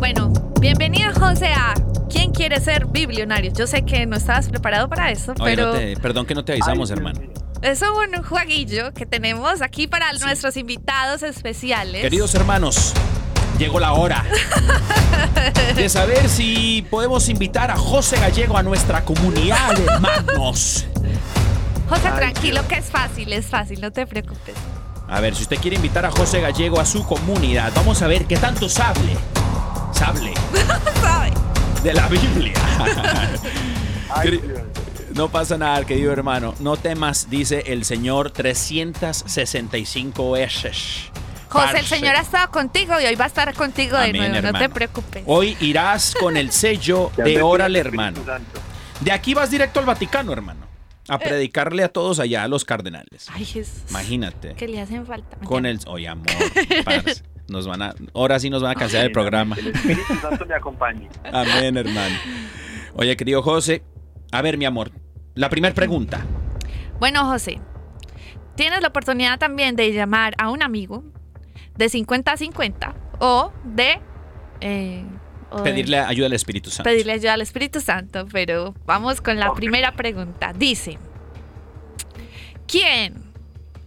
Speaker 2: Bueno, bienvenido José a ¿Quién quiere ser biblionario? Yo sé que no estabas preparado para eso,
Speaker 1: Oye,
Speaker 2: pero
Speaker 1: no te- perdón que no te avisamos,
Speaker 4: Ay,
Speaker 1: hermano.
Speaker 2: es un jueguillo que tenemos aquí para nuestros invitados especiales.
Speaker 1: Queridos hermanos, llegó la hora de saber si podemos invitar a José Gallego a nuestra comunidad de hermanos.
Speaker 2: José,
Speaker 4: Ay,
Speaker 2: tranquilo que es fácil, es fácil, no te preocupes.
Speaker 1: A ver, si usted quiere invitar a José Gallego a su comunidad, vamos a ver qué tanto sable. Sable
Speaker 2: ¿Sabe?
Speaker 1: De la Biblia.
Speaker 4: Ay.
Speaker 1: No pasa nada, querido hermano. No temas, dice el Señor 365 veces.
Speaker 2: José, el. Señor ha estado contigo y hoy va a estar contigo de nuevo, no te preocupes.
Speaker 1: Hoy irás con el sello de Órale, hermano. De aquí vas directo al Vaticano, hermano. A
Speaker 2: Eh.
Speaker 1: predicarle a todos allá, a los cardenales.
Speaker 2: Ay, Jesús.
Speaker 1: Imagínate.
Speaker 2: Que le hacen falta.
Speaker 1: Con el. Oye, amor. Nos van a. Ahora sí nos van a cancelar el programa.
Speaker 4: Que el Espíritu Santo me acompañe.
Speaker 1: Amén, hermano. Oye, querido José. A ver, mi amor. La primera pregunta.
Speaker 2: Bueno, José, tienes la oportunidad también de llamar a un amigo de 50 a 50 o de... eh, o de
Speaker 1: Pedirle ayuda al Espíritu Santo.
Speaker 2: pedirle ayuda al Espíritu Santo, pero vamos con la primera pregunta. Dice, ¿quién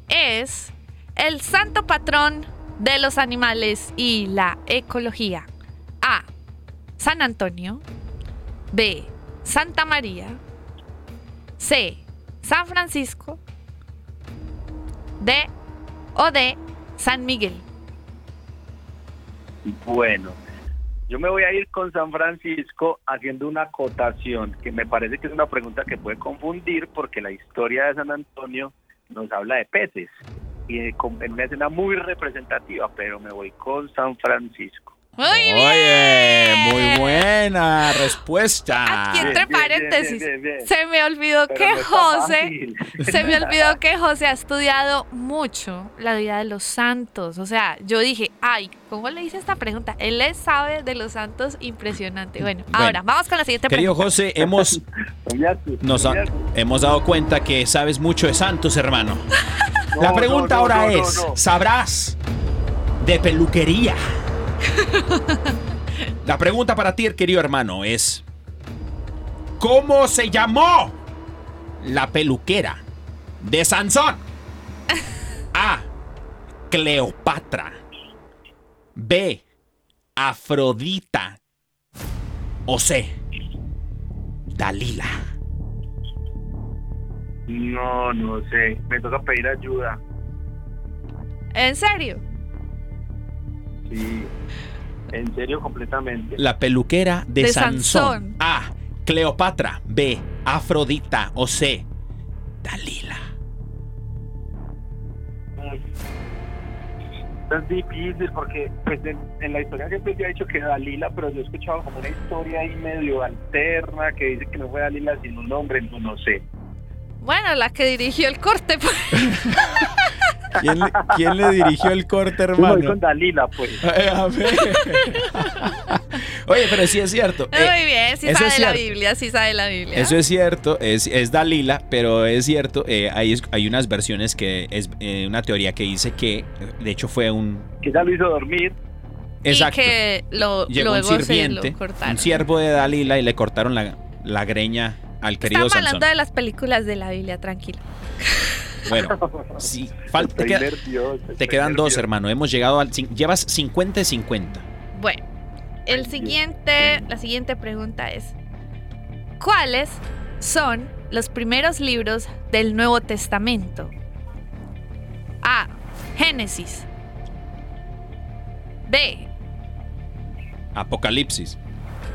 Speaker 2: es el santo patrón de los animales y la ecología? A. San Antonio. B. Santa María. C. San Francisco. D. O D. San Miguel.
Speaker 4: Bueno, yo me voy a ir con San Francisco haciendo una acotación, que me parece que es una pregunta que puede confundir porque la historia de San Antonio nos habla de peces y con- en una escena muy representativa, pero me voy con San Francisco.
Speaker 2: Muy
Speaker 1: Oye,
Speaker 2: bien.
Speaker 1: muy buena respuesta.
Speaker 2: Aquí entre
Speaker 4: Bien, bien,
Speaker 2: paréntesis,
Speaker 4: bien, bien, bien.
Speaker 2: se me olvidó
Speaker 4: Pero
Speaker 2: que
Speaker 4: no
Speaker 2: José, se me olvidó que José ha estudiado mucho la vida de los santos. O sea, yo dije, ay, ¿cómo le hice esta pregunta? Él le sabe de los santos impresionante. Bueno,
Speaker 1: Bueno.
Speaker 2: ahora vamos con la siguiente
Speaker 1: Querido
Speaker 2: pregunta.
Speaker 1: José, hemos, nos
Speaker 4: no
Speaker 1: ha- hemos dado cuenta que sabes mucho de santos, hermano.
Speaker 4: No,
Speaker 1: La pregunta
Speaker 4: no, no,
Speaker 1: ahora es. ¿sabrás de peluquería? La pregunta para ti, querido hermano, es, ¿cómo se llamó la peluquera de Sansón? A. Cleopatra. B. Afrodita. O C. Dalila.
Speaker 4: No, no sé, me toca pedir ayuda.
Speaker 2: ¿En serio?
Speaker 4: Sí, en serio completamente.
Speaker 1: La peluquera de,
Speaker 2: De
Speaker 1: Sansón.
Speaker 2: Sansón.
Speaker 1: A. Cleopatra. B. Afrodita. O C. Dalila.
Speaker 4: Es difícil porque pues, en, en la historia siempre se ha dicho que Dalila, pero yo he escuchado como una historia ahí medio alterna que dice que no fue Dalila sino un hombre, no, no sé.
Speaker 2: Bueno, la que dirigió el corte. pues.
Speaker 1: ¿Quién le, quién le dirigió el corte,
Speaker 4: Yo voy
Speaker 1: hermano?
Speaker 4: con Dalila, pues.
Speaker 1: Eh, a ver. Oye, pero sí es cierto. eh,
Speaker 2: Muy bien, sí
Speaker 1: eso
Speaker 2: sabe
Speaker 1: es
Speaker 2: la
Speaker 1: cierto.
Speaker 2: Biblia, sí sabe la Biblia.
Speaker 1: Eso es cierto, es, es Dalila, pero es cierto, eh, hay, hay unas versiones que es eh, una teoría que dice que, de hecho, fue un...
Speaker 4: Que ya lo hizo dormir.
Speaker 1: Exacto.
Speaker 2: Y que lo,
Speaker 1: Llegó un
Speaker 2: luego se
Speaker 1: sirviente,
Speaker 2: lo cortaron.
Speaker 1: un siervo de Dalila y le cortaron la, la greña al querido
Speaker 2: Estamos
Speaker 1: Sansón.
Speaker 2: hablando de las películas de la Biblia, tranquilo.
Speaker 1: Bueno, sí, falta, te, queda- quedan dos, hermano. Hemos llegado al... Llevas 50 y 50.
Speaker 2: Bueno, el siguiente, la siguiente pregunta es: ¿Cuáles son los primeros libros del Nuevo Testamento? A. Génesis. B.
Speaker 1: Apocalipsis.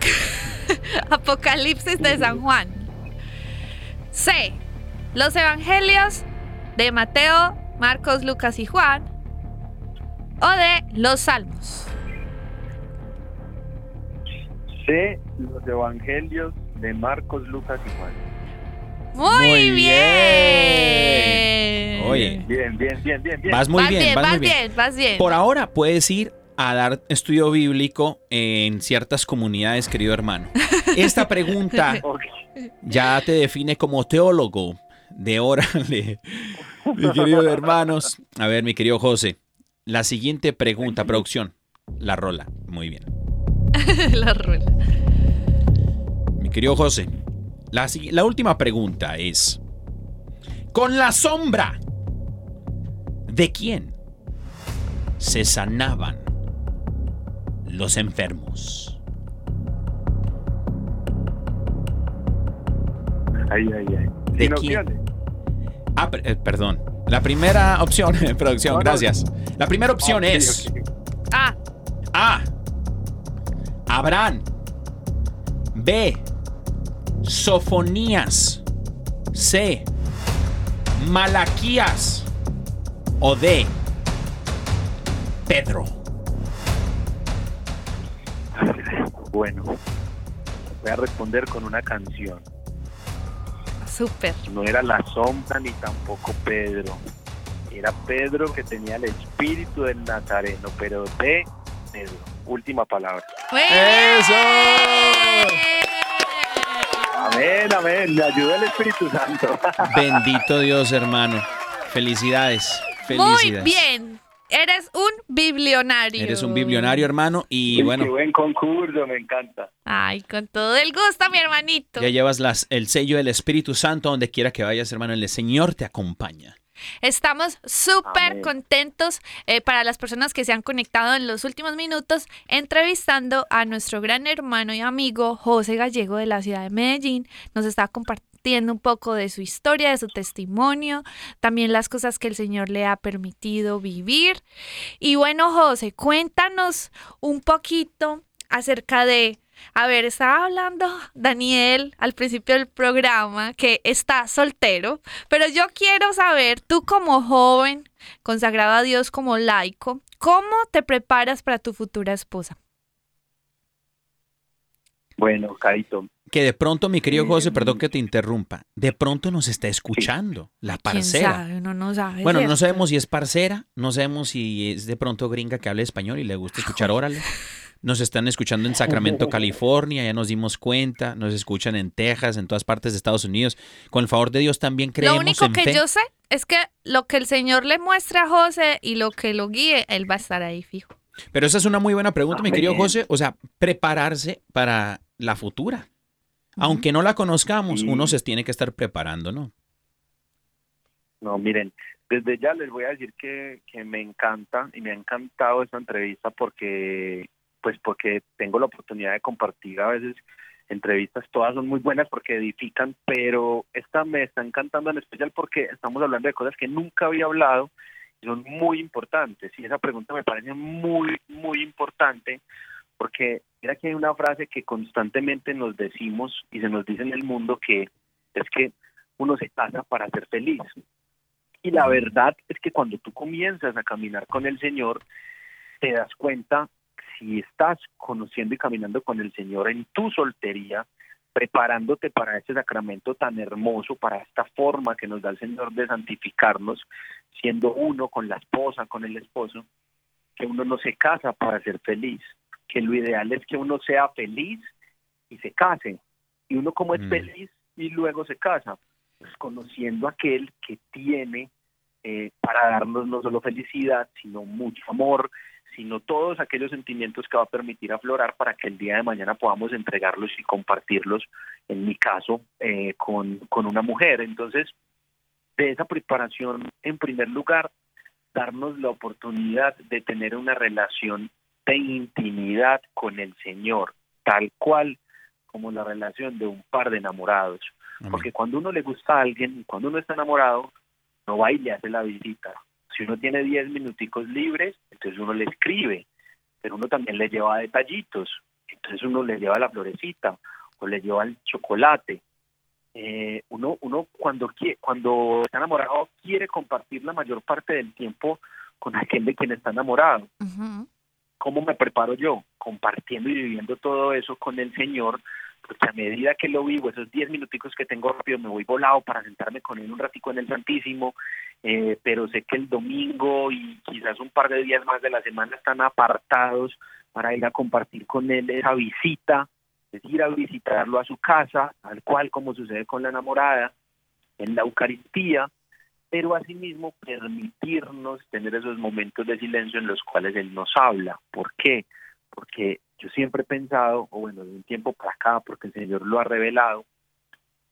Speaker 2: Apocalipsis de San Juan. C. Los Evangelios de Mateo, Marcos, Lucas y Juan. O de los Salmos.
Speaker 4: Sé los evangelios de Marcos, Lucas y Juan.
Speaker 2: Muy,
Speaker 1: Muy
Speaker 2: bien.
Speaker 1: Oye,
Speaker 4: Bien, bien, bien, bien, bien.
Speaker 1: vas muy
Speaker 2: vas
Speaker 1: bien,
Speaker 2: bien,
Speaker 1: vas
Speaker 2: vas
Speaker 1: muy bien.
Speaker 2: bien, vas bien.
Speaker 1: Por ahora puedes ir a dar estudio bíblico en ciertas comunidades, querido hermano. Esta pregunta. Ya te define como teólogo de órale. Mi querido hermanos. A ver, mi querido José. La siguiente pregunta, producción. La rola. Muy bien.
Speaker 2: la rueda.
Speaker 1: Mi querido José. La última pregunta es. Con la sombra. ¿De quién se sanaban los enfermos?
Speaker 4: Ay, ay, ay.
Speaker 1: ¿De
Speaker 4: Sin
Speaker 1: quién?
Speaker 4: opciones.
Speaker 1: Ah, per- eh, perdón. La primera opción, producción,
Speaker 4: No, no.
Speaker 1: gracias. La primera opción
Speaker 4: Ok,
Speaker 1: es.
Speaker 2: A.
Speaker 1: A. Abraham. B. Sofonías. C. Malaquías. O D. Pedro.
Speaker 4: Bueno, voy a responder con una canción.
Speaker 2: Súper.
Speaker 4: No era la sombra ni tampoco Pedro. Era Pedro que tenía el espíritu del Nazareno, pero de Pedro. Última palabra.
Speaker 2: Muy
Speaker 1: ¡Eso!
Speaker 4: Amén, amén. Me ayuda el Espíritu Santo.
Speaker 1: Bendito Dios, hermano. Felicidades.
Speaker 2: Muy
Speaker 1: Felicidades.
Speaker 2: bien. Eres un biblionario.
Speaker 1: Eres un biblionario, hermano, y
Speaker 4: Qué
Speaker 1: bueno,
Speaker 4: buen concurso, me encanta.
Speaker 2: Ay, con todo el gusto, mi hermanito.
Speaker 1: ya llevas las, el sello del Espíritu Santo donde quiera que vayas, hermano. El Señor te acompaña.
Speaker 2: Estamos súper contentos eh, para las personas que se han conectado en los últimos minutos entrevistando a nuestro gran hermano y amigo José Gallego de la ciudad de Medellín. Nos está un poco de su historia, de su testimonio, también las cosas que el Señor le ha permitido vivir. Y bueno, José, cuéntanos un poquito acerca de a ver, estaba hablando Daniel al principio del programa que está soltero, pero yo quiero saber, tú como joven, consagrado a Dios como laico, ¿cómo te preparas para tu futura esposa?
Speaker 4: Bueno, Caito,
Speaker 1: Que de pronto, mi querido José, perdón que te interrumpa, de pronto nos está escuchando la
Speaker 2: ¿Quién
Speaker 1: parcera.
Speaker 2: sabe? Uno no sabe.
Speaker 1: Bueno, no sabemos si es parcera, no sabemos si es de pronto gringa que habla español y le gusta escuchar órale. Nos están escuchando en Sacramento, California, ya nos dimos cuenta, nos escuchan en Texas, en todas partes de Estados Unidos. Con el favor de Dios también creemos
Speaker 2: Lo único
Speaker 1: en
Speaker 2: que
Speaker 1: fe.
Speaker 2: yo sé es que lo que el Señor le muestra a José y lo que lo guíe, él va a estar ahí fijo.
Speaker 1: Pero esa es una muy buena pregunta, mi querido. José. O sea, prepararse para la futura. Aunque no la conozcamos,
Speaker 4: Sí.
Speaker 1: uno se tiene que estar preparando, ¿no?
Speaker 4: No, miren, desde ya les voy a decir que, que me encanta y me ha encantado esta entrevista porque, pues porque tengo la oportunidad de compartir a veces entrevistas, todas son muy buenas porque edifican, pero esta me está encantando en especial porque estamos hablando de cosas que nunca había hablado son muy importantes. Y esa pregunta me parece muy, muy importante porque mira que hay una frase que constantemente nos decimos y se nos dice en el mundo que es que uno se casa para ser feliz. Y la verdad es que cuando tú comienzas a caminar con el Señor, te das cuenta si estás conociendo y caminando con el Señor en tu soltería, preparándote para este sacramento tan hermoso, para esta forma que nos da el Señor de santificarnos, siendo uno con la esposa, con el esposo, que uno no se casa para ser feliz, que lo ideal es que uno sea feliz y se case. Y uno como es
Speaker 1: Mm.
Speaker 4: feliz y luego se casa, pues conociendo aquel que tiene eh, para darnos no solo felicidad, sino mucho amor, sino todos aquellos sentimientos que va a permitir aflorar para que el día de mañana podamos entregarlos y compartirlos, en mi caso, eh, con, con una mujer. Entonces, de esa preparación, en primer lugar, darnos la oportunidad de tener una relación de intimidad con el Señor, tal cual como la relación de un par de enamorados.
Speaker 1: Amén.
Speaker 4: Porque cuando uno le gusta a alguien, cuando uno está enamorado, no va y le hace la visita. Si uno tiene 10 minuticos libres, entonces uno le escribe, pero uno también le lleva detallitos. Entonces uno le lleva la florecita o le lleva el chocolate. Eh, uno, uno cuando quiere, cuando está enamorado quiere compartir la mayor parte del tiempo con aquel de quien está enamorado. ¿Cómo me preparo yo? Compartiendo y viviendo todo eso con el Señor, porque a medida que lo vivo, esos 10 minuticos que tengo rápido, me voy volado para sentarme con él un ratico en el Santísimo, eh, pero sé que el domingo y quizás un par de días más de la semana están apartados para ir a compartir con él esa visita, es ir a visitarlo a su casa, tal cual como sucede con la enamorada, en la Eucaristía, pero asimismo permitirnos tener esos momentos de silencio en los cuales Él nos habla. ¿Por qué? Porque yo siempre he pensado, o bueno, de un tiempo para acá, porque el Señor lo ha revelado,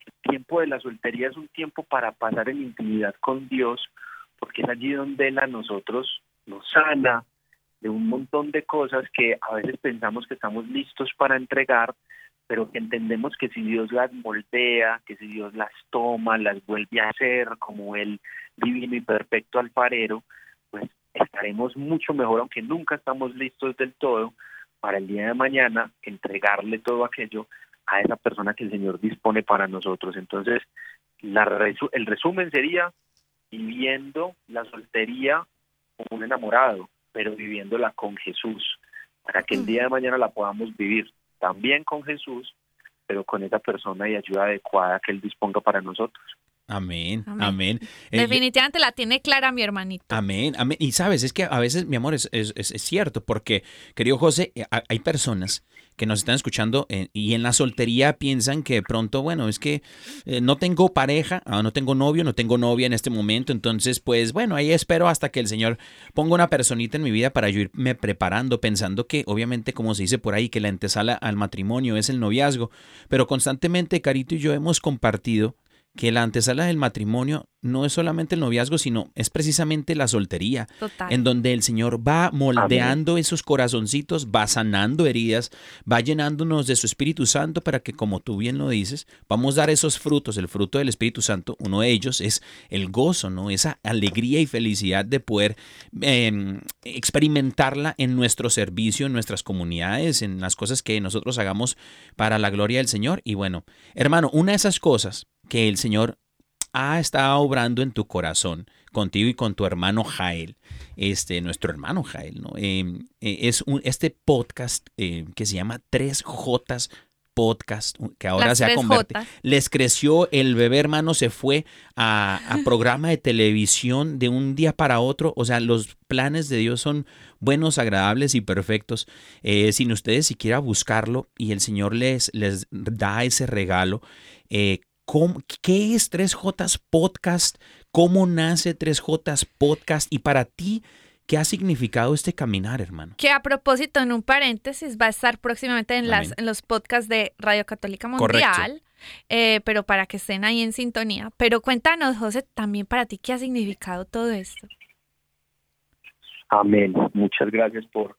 Speaker 4: el tiempo de la soltería es un tiempo para pasar en intimidad con Dios, porque es allí donde Él a nosotros nos sana de un montón de cosas que a veces pensamos que estamos listos para entregar, pero que entendemos que si Dios las moldea, que si Dios las toma, las vuelve a hacer como el divino y perfecto alfarero, pues estaremos mucho mejor, aunque nunca estamos listos del todo, para el día de mañana entregarle todo aquello a esa persona que el Señor dispone para nosotros. Entonces, la resu- el resumen sería viviendo la soltería como un enamorado, pero viviéndola con Jesús, para que el día de mañana la podamos vivir también con Jesús, pero con esa persona y ayuda adecuada que Él disponga para nosotros.
Speaker 1: Amén,
Speaker 2: Amén.
Speaker 1: amén. Eh,
Speaker 2: Definitivamente la tiene clara mi hermanito.
Speaker 1: Amén, amén. Y sabes, es que a veces, mi amor, es, es- es- cierto, porque, querido José, eh, ha- hay personas que nos están escuchando eh, y en la soltería piensan que de pronto, bueno, es que eh, no tengo pareja, ah, no tengo novio, no tengo novia en este momento, entonces, pues bueno, ahí espero hasta que el Señor ponga una personita en mi vida para yo irme preparando, pensando que, obviamente, como se dice por ahí, que la antesala al matrimonio es el noviazgo, pero constantemente Carito y yo hemos compartido que la antesala del matrimonio no es solamente el noviazgo, sino es precisamente la soltería,
Speaker 2: Total.
Speaker 1: en donde el Señor va moldeando esos corazoncitos, va sanando heridas, va llenándonos de su Espíritu Santo para que, como tú bien lo dices, vamos a dar esos frutos, el fruto del Espíritu Santo. Uno de ellos es el gozo, ¿no? Esa alegría y felicidad de poder eh, experimentarla en nuestro servicio, en nuestras comunidades, en las cosas que nosotros hagamos para la gloria del Señor. Y bueno, hermano, una de esas cosas que el Señor ha estado obrando en tu corazón contigo y con tu hermano Jael, este, nuestro hermano Jael, ¿no? Eh, eh, es un, este podcast eh, que se llama 3J Podcast, que ahora
Speaker 2: Las
Speaker 1: se ha convertido. Les creció el bebé hermano, se fue a, a programa de televisión de un día para otro. O sea, los planes de Dios son buenos, agradables y perfectos. Eh, sin ustedes siquiera buscarlo y el Señor les, les da ese regalo. Eh, ¿cómo- ¿Qué es 3J Podcast? ¿Cómo nace 3J Podcast? Y para ti, ¿qué ha significado este caminar, hermano?
Speaker 2: Que a propósito, en un paréntesis, va a estar próximamente en, las,
Speaker 1: Amén.
Speaker 2: en los podcasts de Radio Católica
Speaker 1: Correcto.
Speaker 2: Mundial, eh, pero para que estén ahí en sintonía. Pero cuéntanos, José, también para ti, ¿qué ha significado todo esto?
Speaker 4: Amén. Muchas gracias por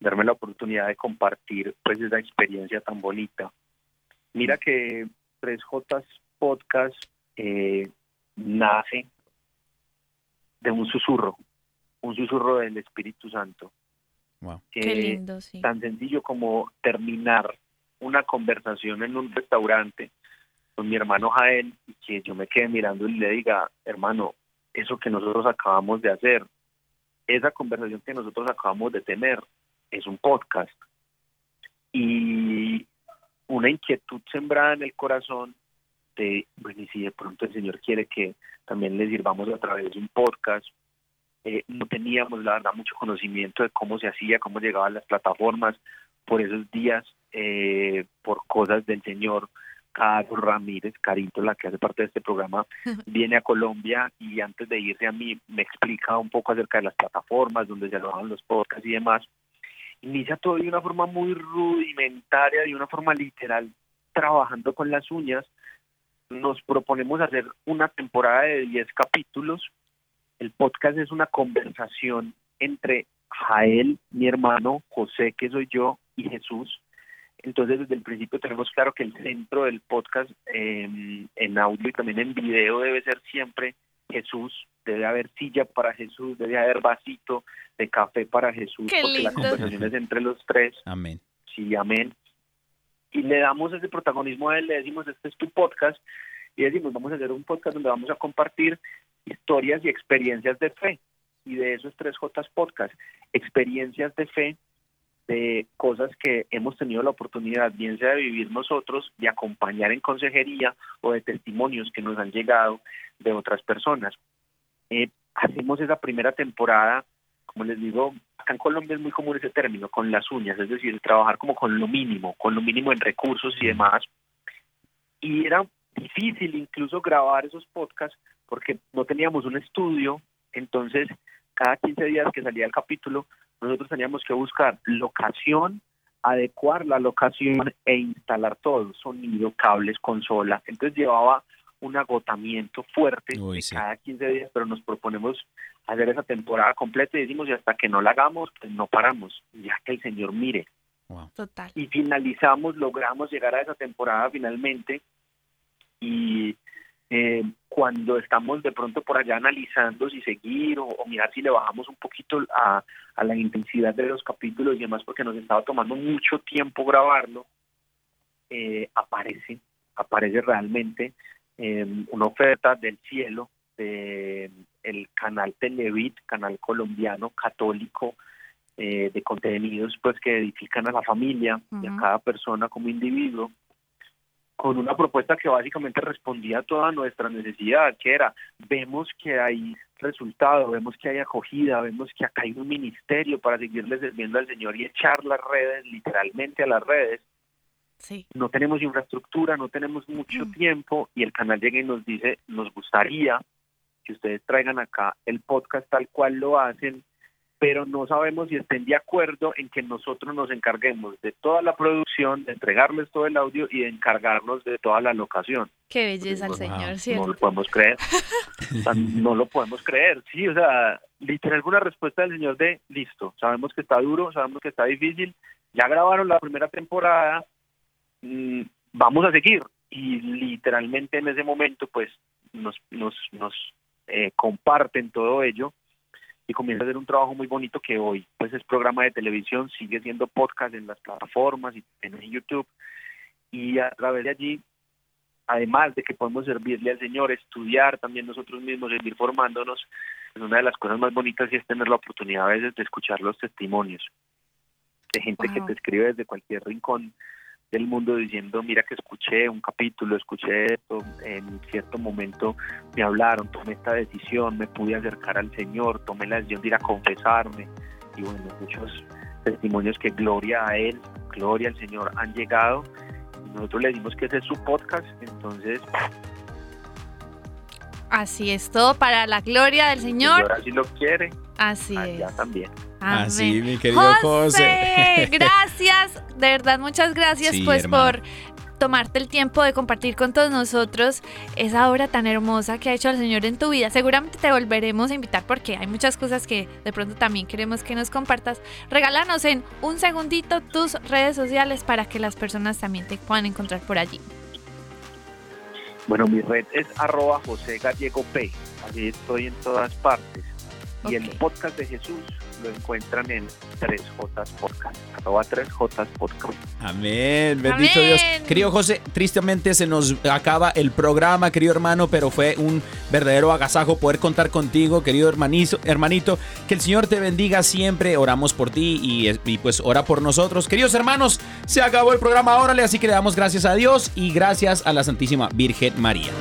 Speaker 4: darme la oportunidad de compartir pues esa experiencia tan bonita. Mira que 3J Podcast eh, nace de un susurro. un susurro del Espíritu Santo.
Speaker 1: Wow.
Speaker 2: Qué
Speaker 4: Eh,
Speaker 2: lindo, sí.
Speaker 4: tan sencillo como terminar una conversación en un restaurante con mi hermano Jael y que yo me quede mirando y le diga, hermano, eso que nosotros acabamos de hacer, esa conversación que nosotros acabamos de tener, es un podcast. Y una inquietud sembrada en el corazón de, bueno, y si de pronto el Señor quiere que también le sirvamos a través de un podcast, eh, no teníamos, la verdad, mucho conocimiento de cómo se hacía, cómo llegaban las plataformas. Por esos días, eh, por cosas del señor Carlos Ramírez, Carito, la que hace parte de este programa, viene a Colombia y antes de irse a mí me explica un poco acerca de las plataformas donde se alojan los podcasts y demás. Inicia todo de una forma muy rudimentaria, de una forma literal, trabajando con las uñas. Nos proponemos hacer una temporada de 10 capítulos el podcast es una conversación entre Jael, mi hermano, José, que soy yo, y Jesús. Entonces, desde el principio tenemos claro que el centro del podcast eh, en audio y también en video debe ser siempre Jesús. Debe haber silla para Jesús, debe haber vasito de café para Jesús,
Speaker 2: Qué
Speaker 4: porque la
Speaker 2: lindo.
Speaker 4: conversación es entre los tres.
Speaker 1: Amén.
Speaker 4: Sí, amén. Y le damos ese protagonismo a él, le decimos, este es tu podcast, y decimos, vamos a hacer un podcast donde vamos a compartir historias y experiencias de fe. Y de esos tres J podcast, experiencias de fe, de cosas que hemos tenido la oportunidad, bien sea de vivir nosotros, de acompañar en consejería o de testimonios que nos han llegado de otras personas. Eh, hacemos esa primera temporada, como les digo, acá en Colombia es muy común ese término, con las uñas, es decir, trabajar como con lo mínimo, con lo mínimo en recursos y demás. Y era difícil incluso grabar esos podcasts porque no teníamos un estudio, entonces cada 15 días que salía el capítulo, nosotros teníamos que buscar locación, adecuar la locación e instalar todo, sonido, cables, consola. Entonces llevaba un agotamiento fuerte
Speaker 1: Uy,
Speaker 4: de
Speaker 1: sí.
Speaker 4: cada 15 días, pero nos proponemos hacer esa temporada completa y decimos, y hasta que no la hagamos, pues no paramos, ya que el Señor mire.
Speaker 1: Wow.
Speaker 2: Total.
Speaker 4: Y finalizamos, logramos llegar a esa temporada finalmente y eh, cuando estamos de pronto por allá analizando si seguir o, o mirar si le bajamos un poquito a, a la intensidad de los capítulos y demás porque nos estaba tomando mucho tiempo grabarlo, eh, aparece, aparece realmente eh, una oferta del cielo de el canal Televit, canal colombiano católico eh, de contenidos pues que edifican a la familia y a cada persona como individuo con una propuesta que básicamente respondía a toda nuestra necesidad, que era, vemos que hay resultado, vemos que hay acogida, vemos que acá hay un ministerio para seguirle sirviendo al Señor y echar las redes, literalmente a las redes.
Speaker 2: Sí.
Speaker 4: No tenemos infraestructura, no tenemos mucho
Speaker 2: Mm.
Speaker 4: tiempo y el canal llega y nos dice, nos gustaría que ustedes traigan acá el podcast tal cual lo hacen, pero no sabemos si estén de acuerdo en que nosotros nos encarguemos de toda la producción, de entregarles todo el audio y de encargarnos de toda la locación.
Speaker 2: Qué belleza el
Speaker 4: Wow.
Speaker 2: Señor,
Speaker 4: No lo
Speaker 2: ¿cierto?
Speaker 4: podemos creer. O sea, no lo podemos creer. Sí, o sea, literal alguna respuesta del Señor de, listo, sabemos que está duro, sabemos que está difícil, ya grabaron la primera temporada, vamos a seguir. Y literalmente en ese momento, pues, nos, nos, nos eh, comparten todo ello y comienza a hacer un trabajo muy bonito que hoy pues es programa de televisión, sigue siendo podcast en las plataformas y en YouTube y a través de allí además de que podemos servirle al Señor, estudiar también nosotros mismos, seguir formándonos, pues una de las cosas más bonitas sí es tener la oportunidad a veces de escuchar los testimonios de gente que te escribe desde cualquier rincón del mundo diciendo, mira que escuché un capítulo, escuché esto, en cierto momento me hablaron, tomé esta decisión, me pude acercar al Señor, tomé la decisión de ir a confesarme y bueno, muchos testimonios que gloria a Él, gloria al Señor han llegado. Nosotros le dimos que ese es su podcast, entonces
Speaker 2: Así es, todo para la gloria del
Speaker 4: el
Speaker 2: Señor.
Speaker 4: Señor así lo quiere,
Speaker 2: Así
Speaker 4: allá
Speaker 2: es.
Speaker 4: también.
Speaker 2: Amén.
Speaker 1: Así, mi querido José.
Speaker 2: gracias, de verdad, muchas gracias
Speaker 1: Sí,
Speaker 2: pues
Speaker 1: hermano.
Speaker 2: por tomarte el tiempo de compartir con todos nosotros esa obra tan hermosa que ha hecho el Señor en tu vida. Seguramente te volveremos a invitar porque hay muchas cosas que de pronto también queremos que nos compartas. Regálanos en un segundito tus redes sociales para que las personas también te puedan encontrar por allí.
Speaker 4: Bueno, mi red es arroba José Gallego P, así estoy en todas partes. Y el podcast de Jesús lo encuentran en 3J Podcast, arroba 3J Podcast.
Speaker 1: Amén, bendito
Speaker 2: Amén.
Speaker 1: Dios. Querido José, tristemente se nos acaba el programa, querido hermano, pero fue un verdadero agasajo poder contar contigo, querido hermanito. hermanito. Que el Señor te bendiga siempre. Oramos por ti y, y pues ora por nosotros. Queridos hermanos, se acabó el programa, órale, así que le damos gracias a Dios y gracias a la Santísima Virgen María.